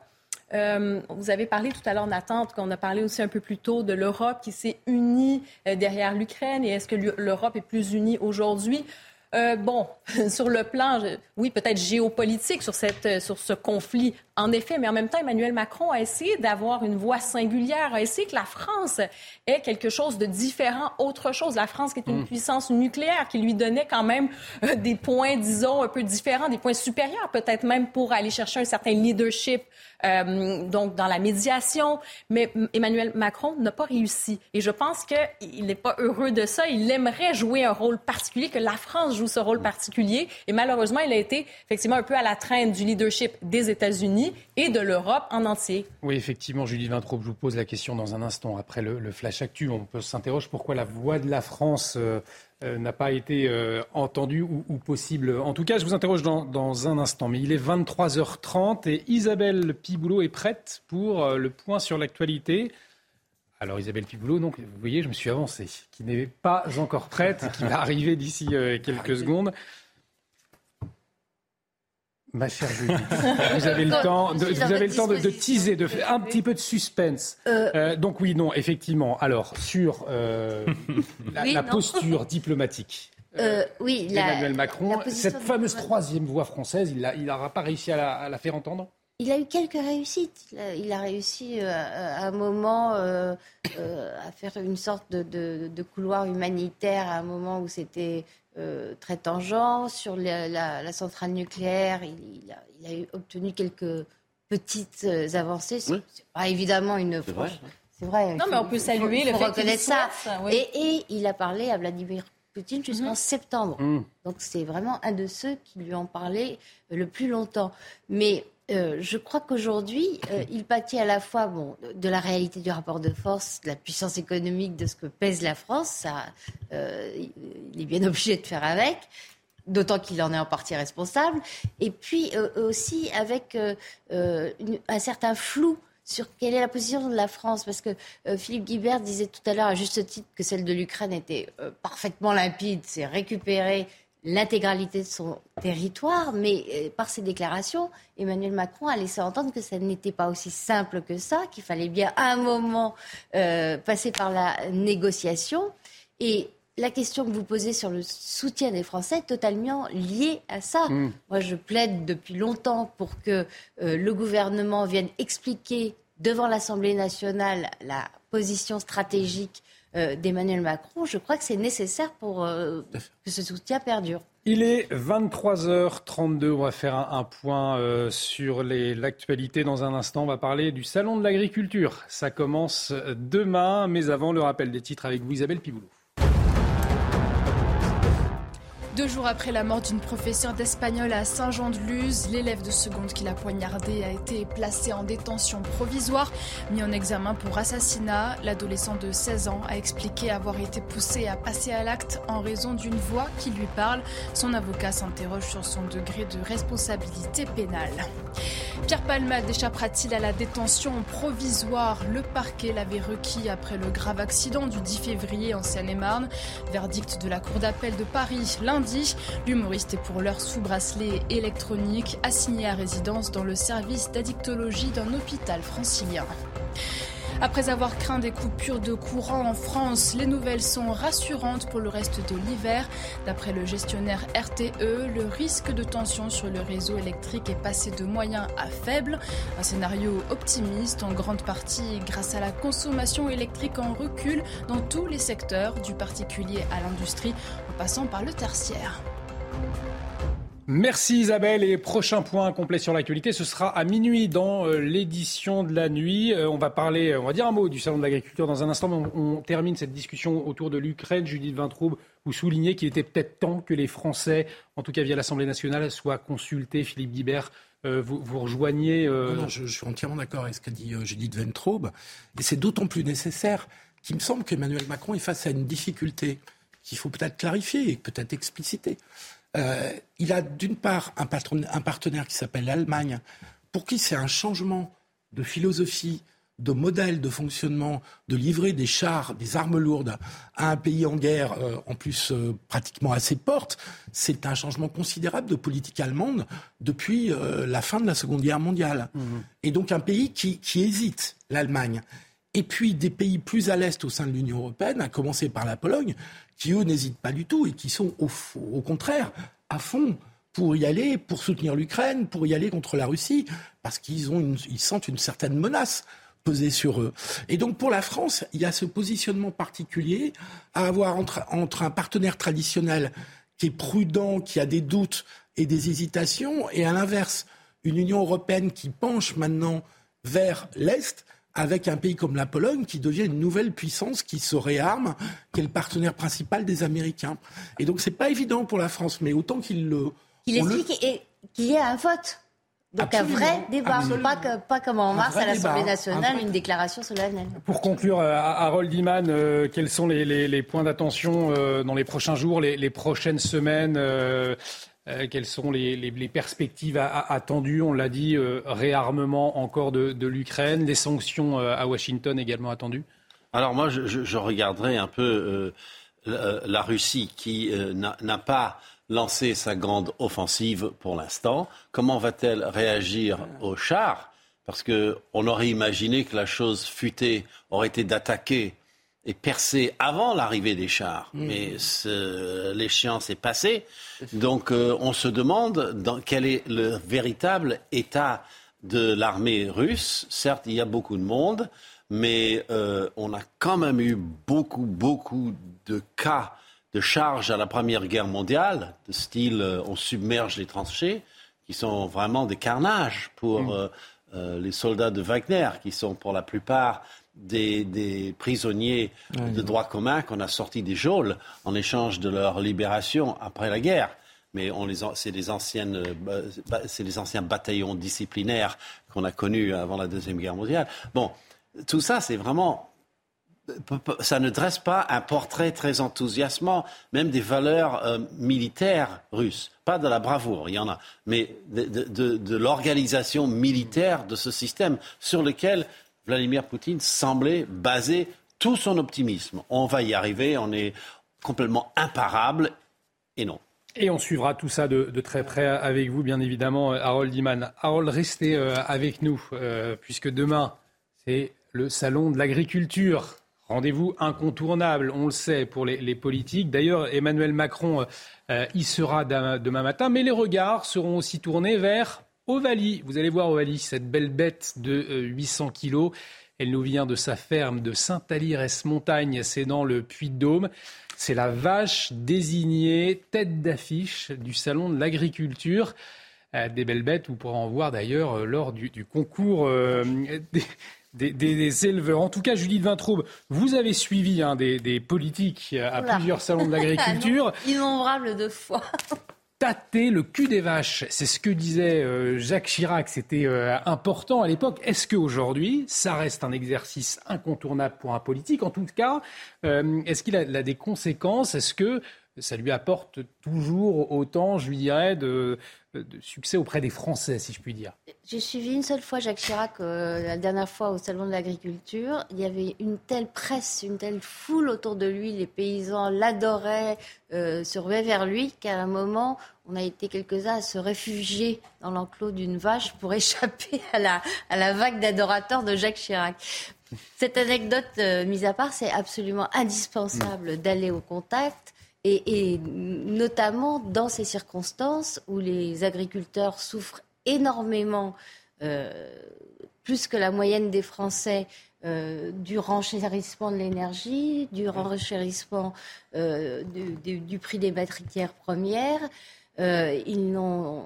euh, vous avez parlé tout à l'heure, Nathan, qu'on a parlé aussi un peu plus tôt de l'Europe qui s'est unie euh, derrière l'Ukraine. Et est-ce que l'Europe est plus unie aujourd'hui? Euh, bon, sur le plan, oui, peut-être géopolitique, sur, cette, sur ce conflit, en effet, mais en même temps, Emmanuel Macron a essayé d'avoir une voix singulière, a essayé que la France ait quelque chose de différent, autre chose. La France qui est une mm. puissance nucléaire, qui lui donnait quand même des points, disons, un peu différents, des points supérieurs, peut-être même pour aller chercher un certain leadership euh, donc dans la médiation. Mais Emmanuel Macron n'a pas réussi. Et je pense qu'il n'est pas heureux de ça. Il aimerait jouer un rôle particulier, que la France joue ce rôle particulier. Et malheureusement, il a été effectivement un peu à la traîne du leadership des États-Unis et de l'Europe en entier. Oui, effectivement, Julie Vintraube, je vous pose la question dans un instant. Après le, flash actu, on peut s'interroger pourquoi la voix de la France euh, euh, n'a pas été euh, entendu ou, possible. En tout cas, je vous interroge dans, un instant. Mais il est 23h30 et Isabelle Piboulot est prête pour le point sur l'actualité. Alors Isabelle Piboulot, donc, vous voyez, je me suis avancé, qui n'est pas encore prête, qui va arriver d'ici quelques secondes. Ma chère Julie, vous avez le temps, de, vous avez le temps de, teaser, de faire un petit peu de suspense. Euh. Euh, donc oui, non, effectivement. Alors sur euh, la, posture diplomatique. oui, Emmanuel Macron, cette fameuse troisième voie française, il n'aura pas réussi à la, faire entendre? Il a eu quelques réussites. Il a, réussi à, un moment à faire une sorte de, de, couloir humanitaire, à un moment où c'était euh, très tangent. Sur la, centrale nucléaire, il, a, obtenu quelques petites euh, avancées. C'est pas évidemment une. C'est vrai. C'est vrai. Non, mais on peut saluer le fait reconnaître ça. Et, il a parlé à Vladimir Poutine jusqu'en mhm. septembre. Mm. Donc c'est vraiment un de ceux qui lui ont parlé le plus longtemps. Mais euh, je crois qu'aujourd'hui, euh, il pâtit à la fois bon, de la réalité du rapport de force, de la puissance économique, de ce que pèse la France. Ça, euh, il est bien obligé de faire avec, d'autant qu'il en est en partie responsable. Et puis aussi avec un certain flou sur quelle est la position de la France, parce que Philippe Guibert disait tout à l'heure à juste titre que celle de l'Ukraine était parfaitement limpide, c'est récupérer l'intégralité de son territoire, mais euh, par ses déclarations, Emmanuel Macron a laissé entendre que ça n'était pas aussi simple que ça, qu'il fallait bien à un moment euh, passer par la négociation. Et la question que vous posez sur le soutien des Français est totalement liée à ça. Mm. Moi, je plaide depuis longtemps pour que euh, le gouvernement vienne expliquer devant l'Assemblée nationale la position stratégique euh, d'Emmanuel Macron. Je crois que c'est nécessaire pour euh, que ce soutien perdure. Il est 23h32. On va faire un, point euh, sur l'actualité dans un instant. On va parler du Salon de l'agriculture. Ça commence demain, mais avant le rappel des titres avec vous, Isabelle Piboulot. Deux jours après la mort d'une professeure d'espagnol à Saint-Jean-de-Luz, l'élève de seconde qui l'a poignardé a été placé en détention provisoire, mis en examen pour assassinat. L'adolescent de 16 ans a expliqué avoir été poussé à passer à l'acte en raison d'une voix qui lui parle. Son avocat s'interroge sur son degré de responsabilité pénale. Pierre Palmade échappera-t-il à la détention provisoire? Le parquet l'avait requis après le grave accident du 10 février en Seine-et-Marne. Verdict de la Cour d'appel de Paris lundi. L'humoriste est pour l'heure sous bracelet électronique, assigné à résidence dans le service d'addictologie d'un hôpital francilien. Après avoir craint des coupures de courant en France, les nouvelles sont rassurantes pour le reste de l'hiver. D'après le gestionnaire RTE, le risque de tension sur le réseau électrique est passé de moyen à faible. Un scénario optimiste en grande partie grâce à la consommation électrique en recul dans tous les secteurs, du particulier à l'industrie, en passant par le tertiaire. Merci Isabelle et prochain point complet sur l'actualité, ce sera à minuit dans euh, l'édition de la nuit. Euh, on va parler, on va dire un mot du salon de l'agriculture dans un instant, on, on termine cette discussion autour de l'Ukraine. Judith Vintraube, vous soulignez qu'il était peut-être temps que les Français, en tout cas via l'Assemblée nationale, soient consultés. Philippe Guibert, euh, vous, vous rejoignez. euh, je, suis entièrement d'accord avec ce qu'a dit euh, Judith Ventraube. Et c'est d'autant plus nécessaire qu'il me semble qu'Emmanuel Macron est face à une difficulté qu'il faut peut-être clarifier et peut-être expliciter. Euh, il a d'une part un, partenaire qui s'appelle l'Allemagne, pour qui c'est un changement de philosophie, de modèle de fonctionnement, de livrer des chars, des armes lourdes à un pays en guerre, euh, en plus euh, pratiquement à ses portes. C'est un changement considérable de politique allemande depuis euh, la fin de la Seconde Guerre mondiale. Et donc un pays qui, qui hésite, l'Allemagne. Et puis des pays plus à l'est au sein de l'Union européenne, à commencer par la Pologne, qui eux n'hésitent pas du tout et qui sont au, contraire à fond pour y aller, pour soutenir l'Ukraine, pour y aller contre la Russie, parce qu'ils sentent une certaine menace peser sur eux. Et donc pour la France, il y a ce positionnement particulier à avoir entre un partenaire traditionnel qui est prudent, qui a des doutes et des hésitations, et à l'inverse, une Union européenne qui penche maintenant vers l'Est, avec un pays comme la Pologne qui devient une nouvelle puissance qui se réarme, qui est le partenaire principal des Américains. Et donc c'est pas évident pour la France, mais autant qu'il le... Le- explique et qu'il y ait un vote. Donc Absolument, un vrai débat, pas, que- pas comme en mars à l'Assemblée débat, nationale, un une déclaration solennelle. Pour conclure, euh, Harold Iman, euh, quels sont les, les- les points d'attention euh, dans les prochains jours, les, les prochaines semaines euh, euh, Quelles sont les, perspectives attendues On l'a dit, euh, réarmement encore de, l'Ukraine, les sanctions euh, à Washington également attendues? Alors moi, je, regarderai un peu la, la Russie qui n'a n'a pas lancé sa grande offensive pour l'instant. Comment va-t-elle réagir aux chars Parce qu'on aurait imaginé que la chose futée aurait été d'attaquer et percer avant l'arrivée des chars. Mm. Mais ce- l'échéance est passée. Donc euh, on se demande dans quel est le véritable état de l'armée russe. Certes, il y a beaucoup de monde, mais euh, on a quand même eu beaucoup, beaucoup de cas de charges à la Première Guerre mondiale, de style euh, on submerge les tranchées, qui sont vraiment des carnages pour euh, euh, les soldats de Wagner, qui sont pour la plupart des, des prisonniers Ouais, de droit commun qu'on a sortis des geôles en échange de leur libération après la guerre. Mais on les en- c'est les anciennes, euh, c'est les anciens bataillons disciplinaires qu'on a connus avant la deuxième guerre mondiale. Bon, tout ça, c'est vraiment ça ne dresse pas un portrait très enthousiasmant, même des valeurs euh, militaires russes. Pas de la bravoure, il y en a, mais de, l'organisation militaire de ce système sur lequel Vladimir Poutine semblait baser tout son optimisme. On va y arriver, on est complètement imparable, et non. Et on suivra tout ça de, de très près avec vous, bien évidemment, euh, Harold Iman. Harold, restez euh, avec nous, euh, puisque demain, c'est le salon de l'agriculture. Rendez-vous incontournable, on le sait, pour les, politiques. D'ailleurs, Emmanuel Macron euh, y sera demain matin, mais les regards seront aussi tournés vers Ovalie. Vous allez voir Ovalie, cette belle bête de 800 euh, kilos. Elle nous vient de sa ferme de Saint-Alire-Montagne, c'est dans le Puy-de-Dôme. C'est la vache désignée tête d'affiche du Salon de l'agriculture. Euh, des belles bêtes, vous pourrez en voir d'ailleurs lors du, concours des, éleveurs. En tout cas, Judith Vintraube, vous avez suivi hein, des, politiques à plusieurs salons de l'agriculture. Innombrables de fois. Tâter le cul des vaches, c'est ce que disait euh, Jacques Chirac, c'était euh, important à l'époque. Est-ce qu'aujourd'hui, ça reste un exercice incontournable pour un politique? En tout cas, euh, est-ce qu'il a, a, des conséquences? Est-ce que ça lui apporte toujours autant, je lui dirais, de, de succès auprès des Français, si je puis dire. J'ai suivi une seule fois Jacques Chirac, euh, la dernière fois au Salon de l'Agriculture. Il y avait une telle presse, une telle foule autour de lui, les paysans l'adoraient, euh, se ruaient vers lui, qu'à un moment, on a été quelques-uns à se réfugier dans l'enclos d'une vache pour échapper à la, à la vague d'adorateurs de Jacques Chirac. Cette anecdote euh, mise à part, c'est absolument indispensable d'aller au contact et, notamment dans ces circonstances où les agriculteurs souffrent énormément, euh, plus que la moyenne des Français, euh, du renchérissement de l'énergie, du renchérissement euh, du, prix des matières premières. ils, ont,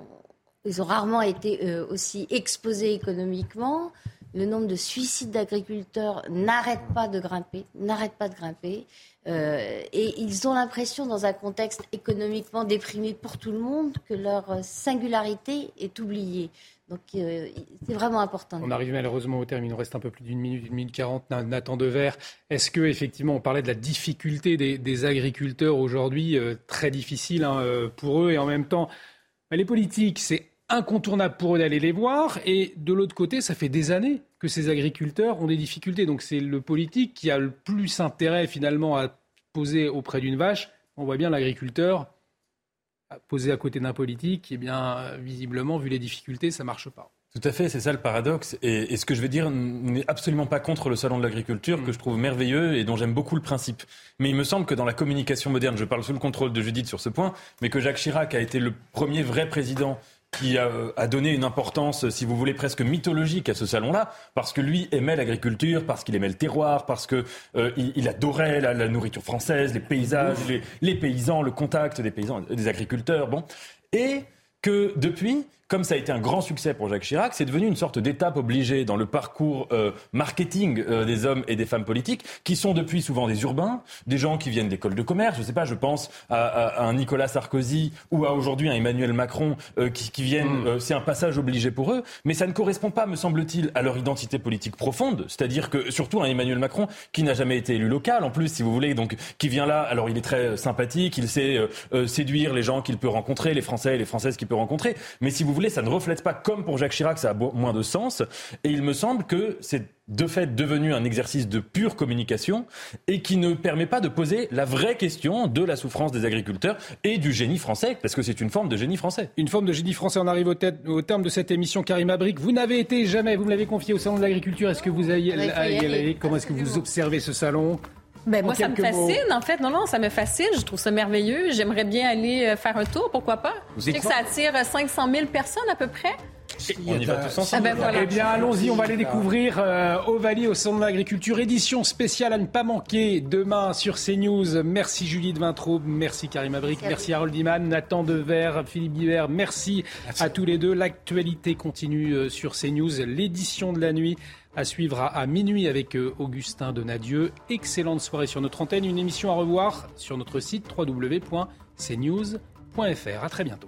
ils ont rarement été aussi exposés économiquement. Le nombre de suicides d'agriculteurs n'arrête pas de grimper, n'arrête pas de grimper. Euh, et ils ont l'impression, dans un contexte économiquement déprimé pour tout le monde, que leur singularité est oubliée. Donc euh, c'est vraiment important. On arrive malheureusement au terme, il nous reste un peu plus d'une minute, une minute quarante. Nathan Devers, est-ce que effectivement on parlait de la difficulté des, agriculteurs aujourd'hui, euh, très difficile hein, pour eux, et en même temps, les politiques, c'est incontournable pour eux d'aller les voir. Et de l'autre côté, ça fait des années que ces agriculteurs ont des difficultés. Donc c'est le politique qui a le plus intérêt finalement à poser auprès d'une vache. On voit bien l'agriculteur posé à côté d'un politique. Et eh bien visiblement, vu les difficultés, ça marche pas. Tout à fait, c'est ça le paradoxe. Et, ce que je veux dire n'est absolument pas contre le salon de l'agriculture, que je trouve merveilleux et dont j'aime beaucoup le principe. Mais il me semble que dans la communication moderne, je parle sous le contrôle de Judith sur ce point, mais que Jacques Chirac a été le premier vrai président qui a, donné une importance, si vous voulez, presque mythologique à ce salon-là, parce que lui aimait l'agriculture, parce qu'il aimait le terroir, parce que euh, il, adorait la, nourriture française, les paysages, les, les, paysans, le contact des paysans, des agriculteurs, bon, et que depuis, comme ça a été un grand succès pour Jacques Chirac, c'est devenu une sorte d'étape obligée dans le parcours euh, marketing euh, des hommes et des femmes politiques, qui sont depuis souvent des urbains, des gens qui viennent d'écoles de commerce. Je ne sais pas, je pense à, un Nicolas Sarkozy ou à aujourd'hui un Emmanuel Macron euh, qui, viennent. Mm. c'est un passage obligé pour eux, mais ça ne correspond pas, me semble-t-il, à leur identité politique profonde. C'est-à-dire que surtout un Emmanuel Macron qui n'a jamais été élu local, en plus, si vous voulez, donc qui vient là. Alors il est très sympathique, il sait séduire les gens qu'il peut rencontrer, les Français et les Françaises qu'il peut rencontrer. Mais si vous voulez ça ne reflète pas comme pour Jacques Chirac, ça a moins de sens. Et il me semble que c'est de fait devenu un exercice de pure communication et qui ne permet pas de poser la vraie question de la souffrance des agriculteurs et du génie français, parce que c'est une forme de génie français. Une forme de génie français. On arrive au, terme de cette émission. Karim Abric, vous n'avez été jamais, vous me l'avez confié au salon de l'agriculture. Est-ce que vous allez, comment est-ce que vous observez ce salon? Ben, moi, ça me fascine, en fait. Non, non, ça me fascine. Je trouve ça merveilleux. J'aimerais bien aller euh, faire un tour, pourquoi pas. Vous je sais que ça attire 500 000 personnes à peu près. On y va tous ensemble. Ah ben, eh bien, allons-y, on va aller découvrir euh, Ovalie au Centre de l'Agriculture, édition spéciale à ne pas manquer demain sur CNews. Merci Julie de Vintraube, merci Karim Abric, merci, Harold Iman, Nathan Dever, Philippe Guibert, merci, merci, à tous les deux. L'actualité continue euh, sur CNews, l'édition de la nuit à suivre à, minuit avec euh, Augustin Donadieu. Excellente soirée sur notre antenne. Une émission à revoir sur notre site www.cnews.fr. À très bientôt.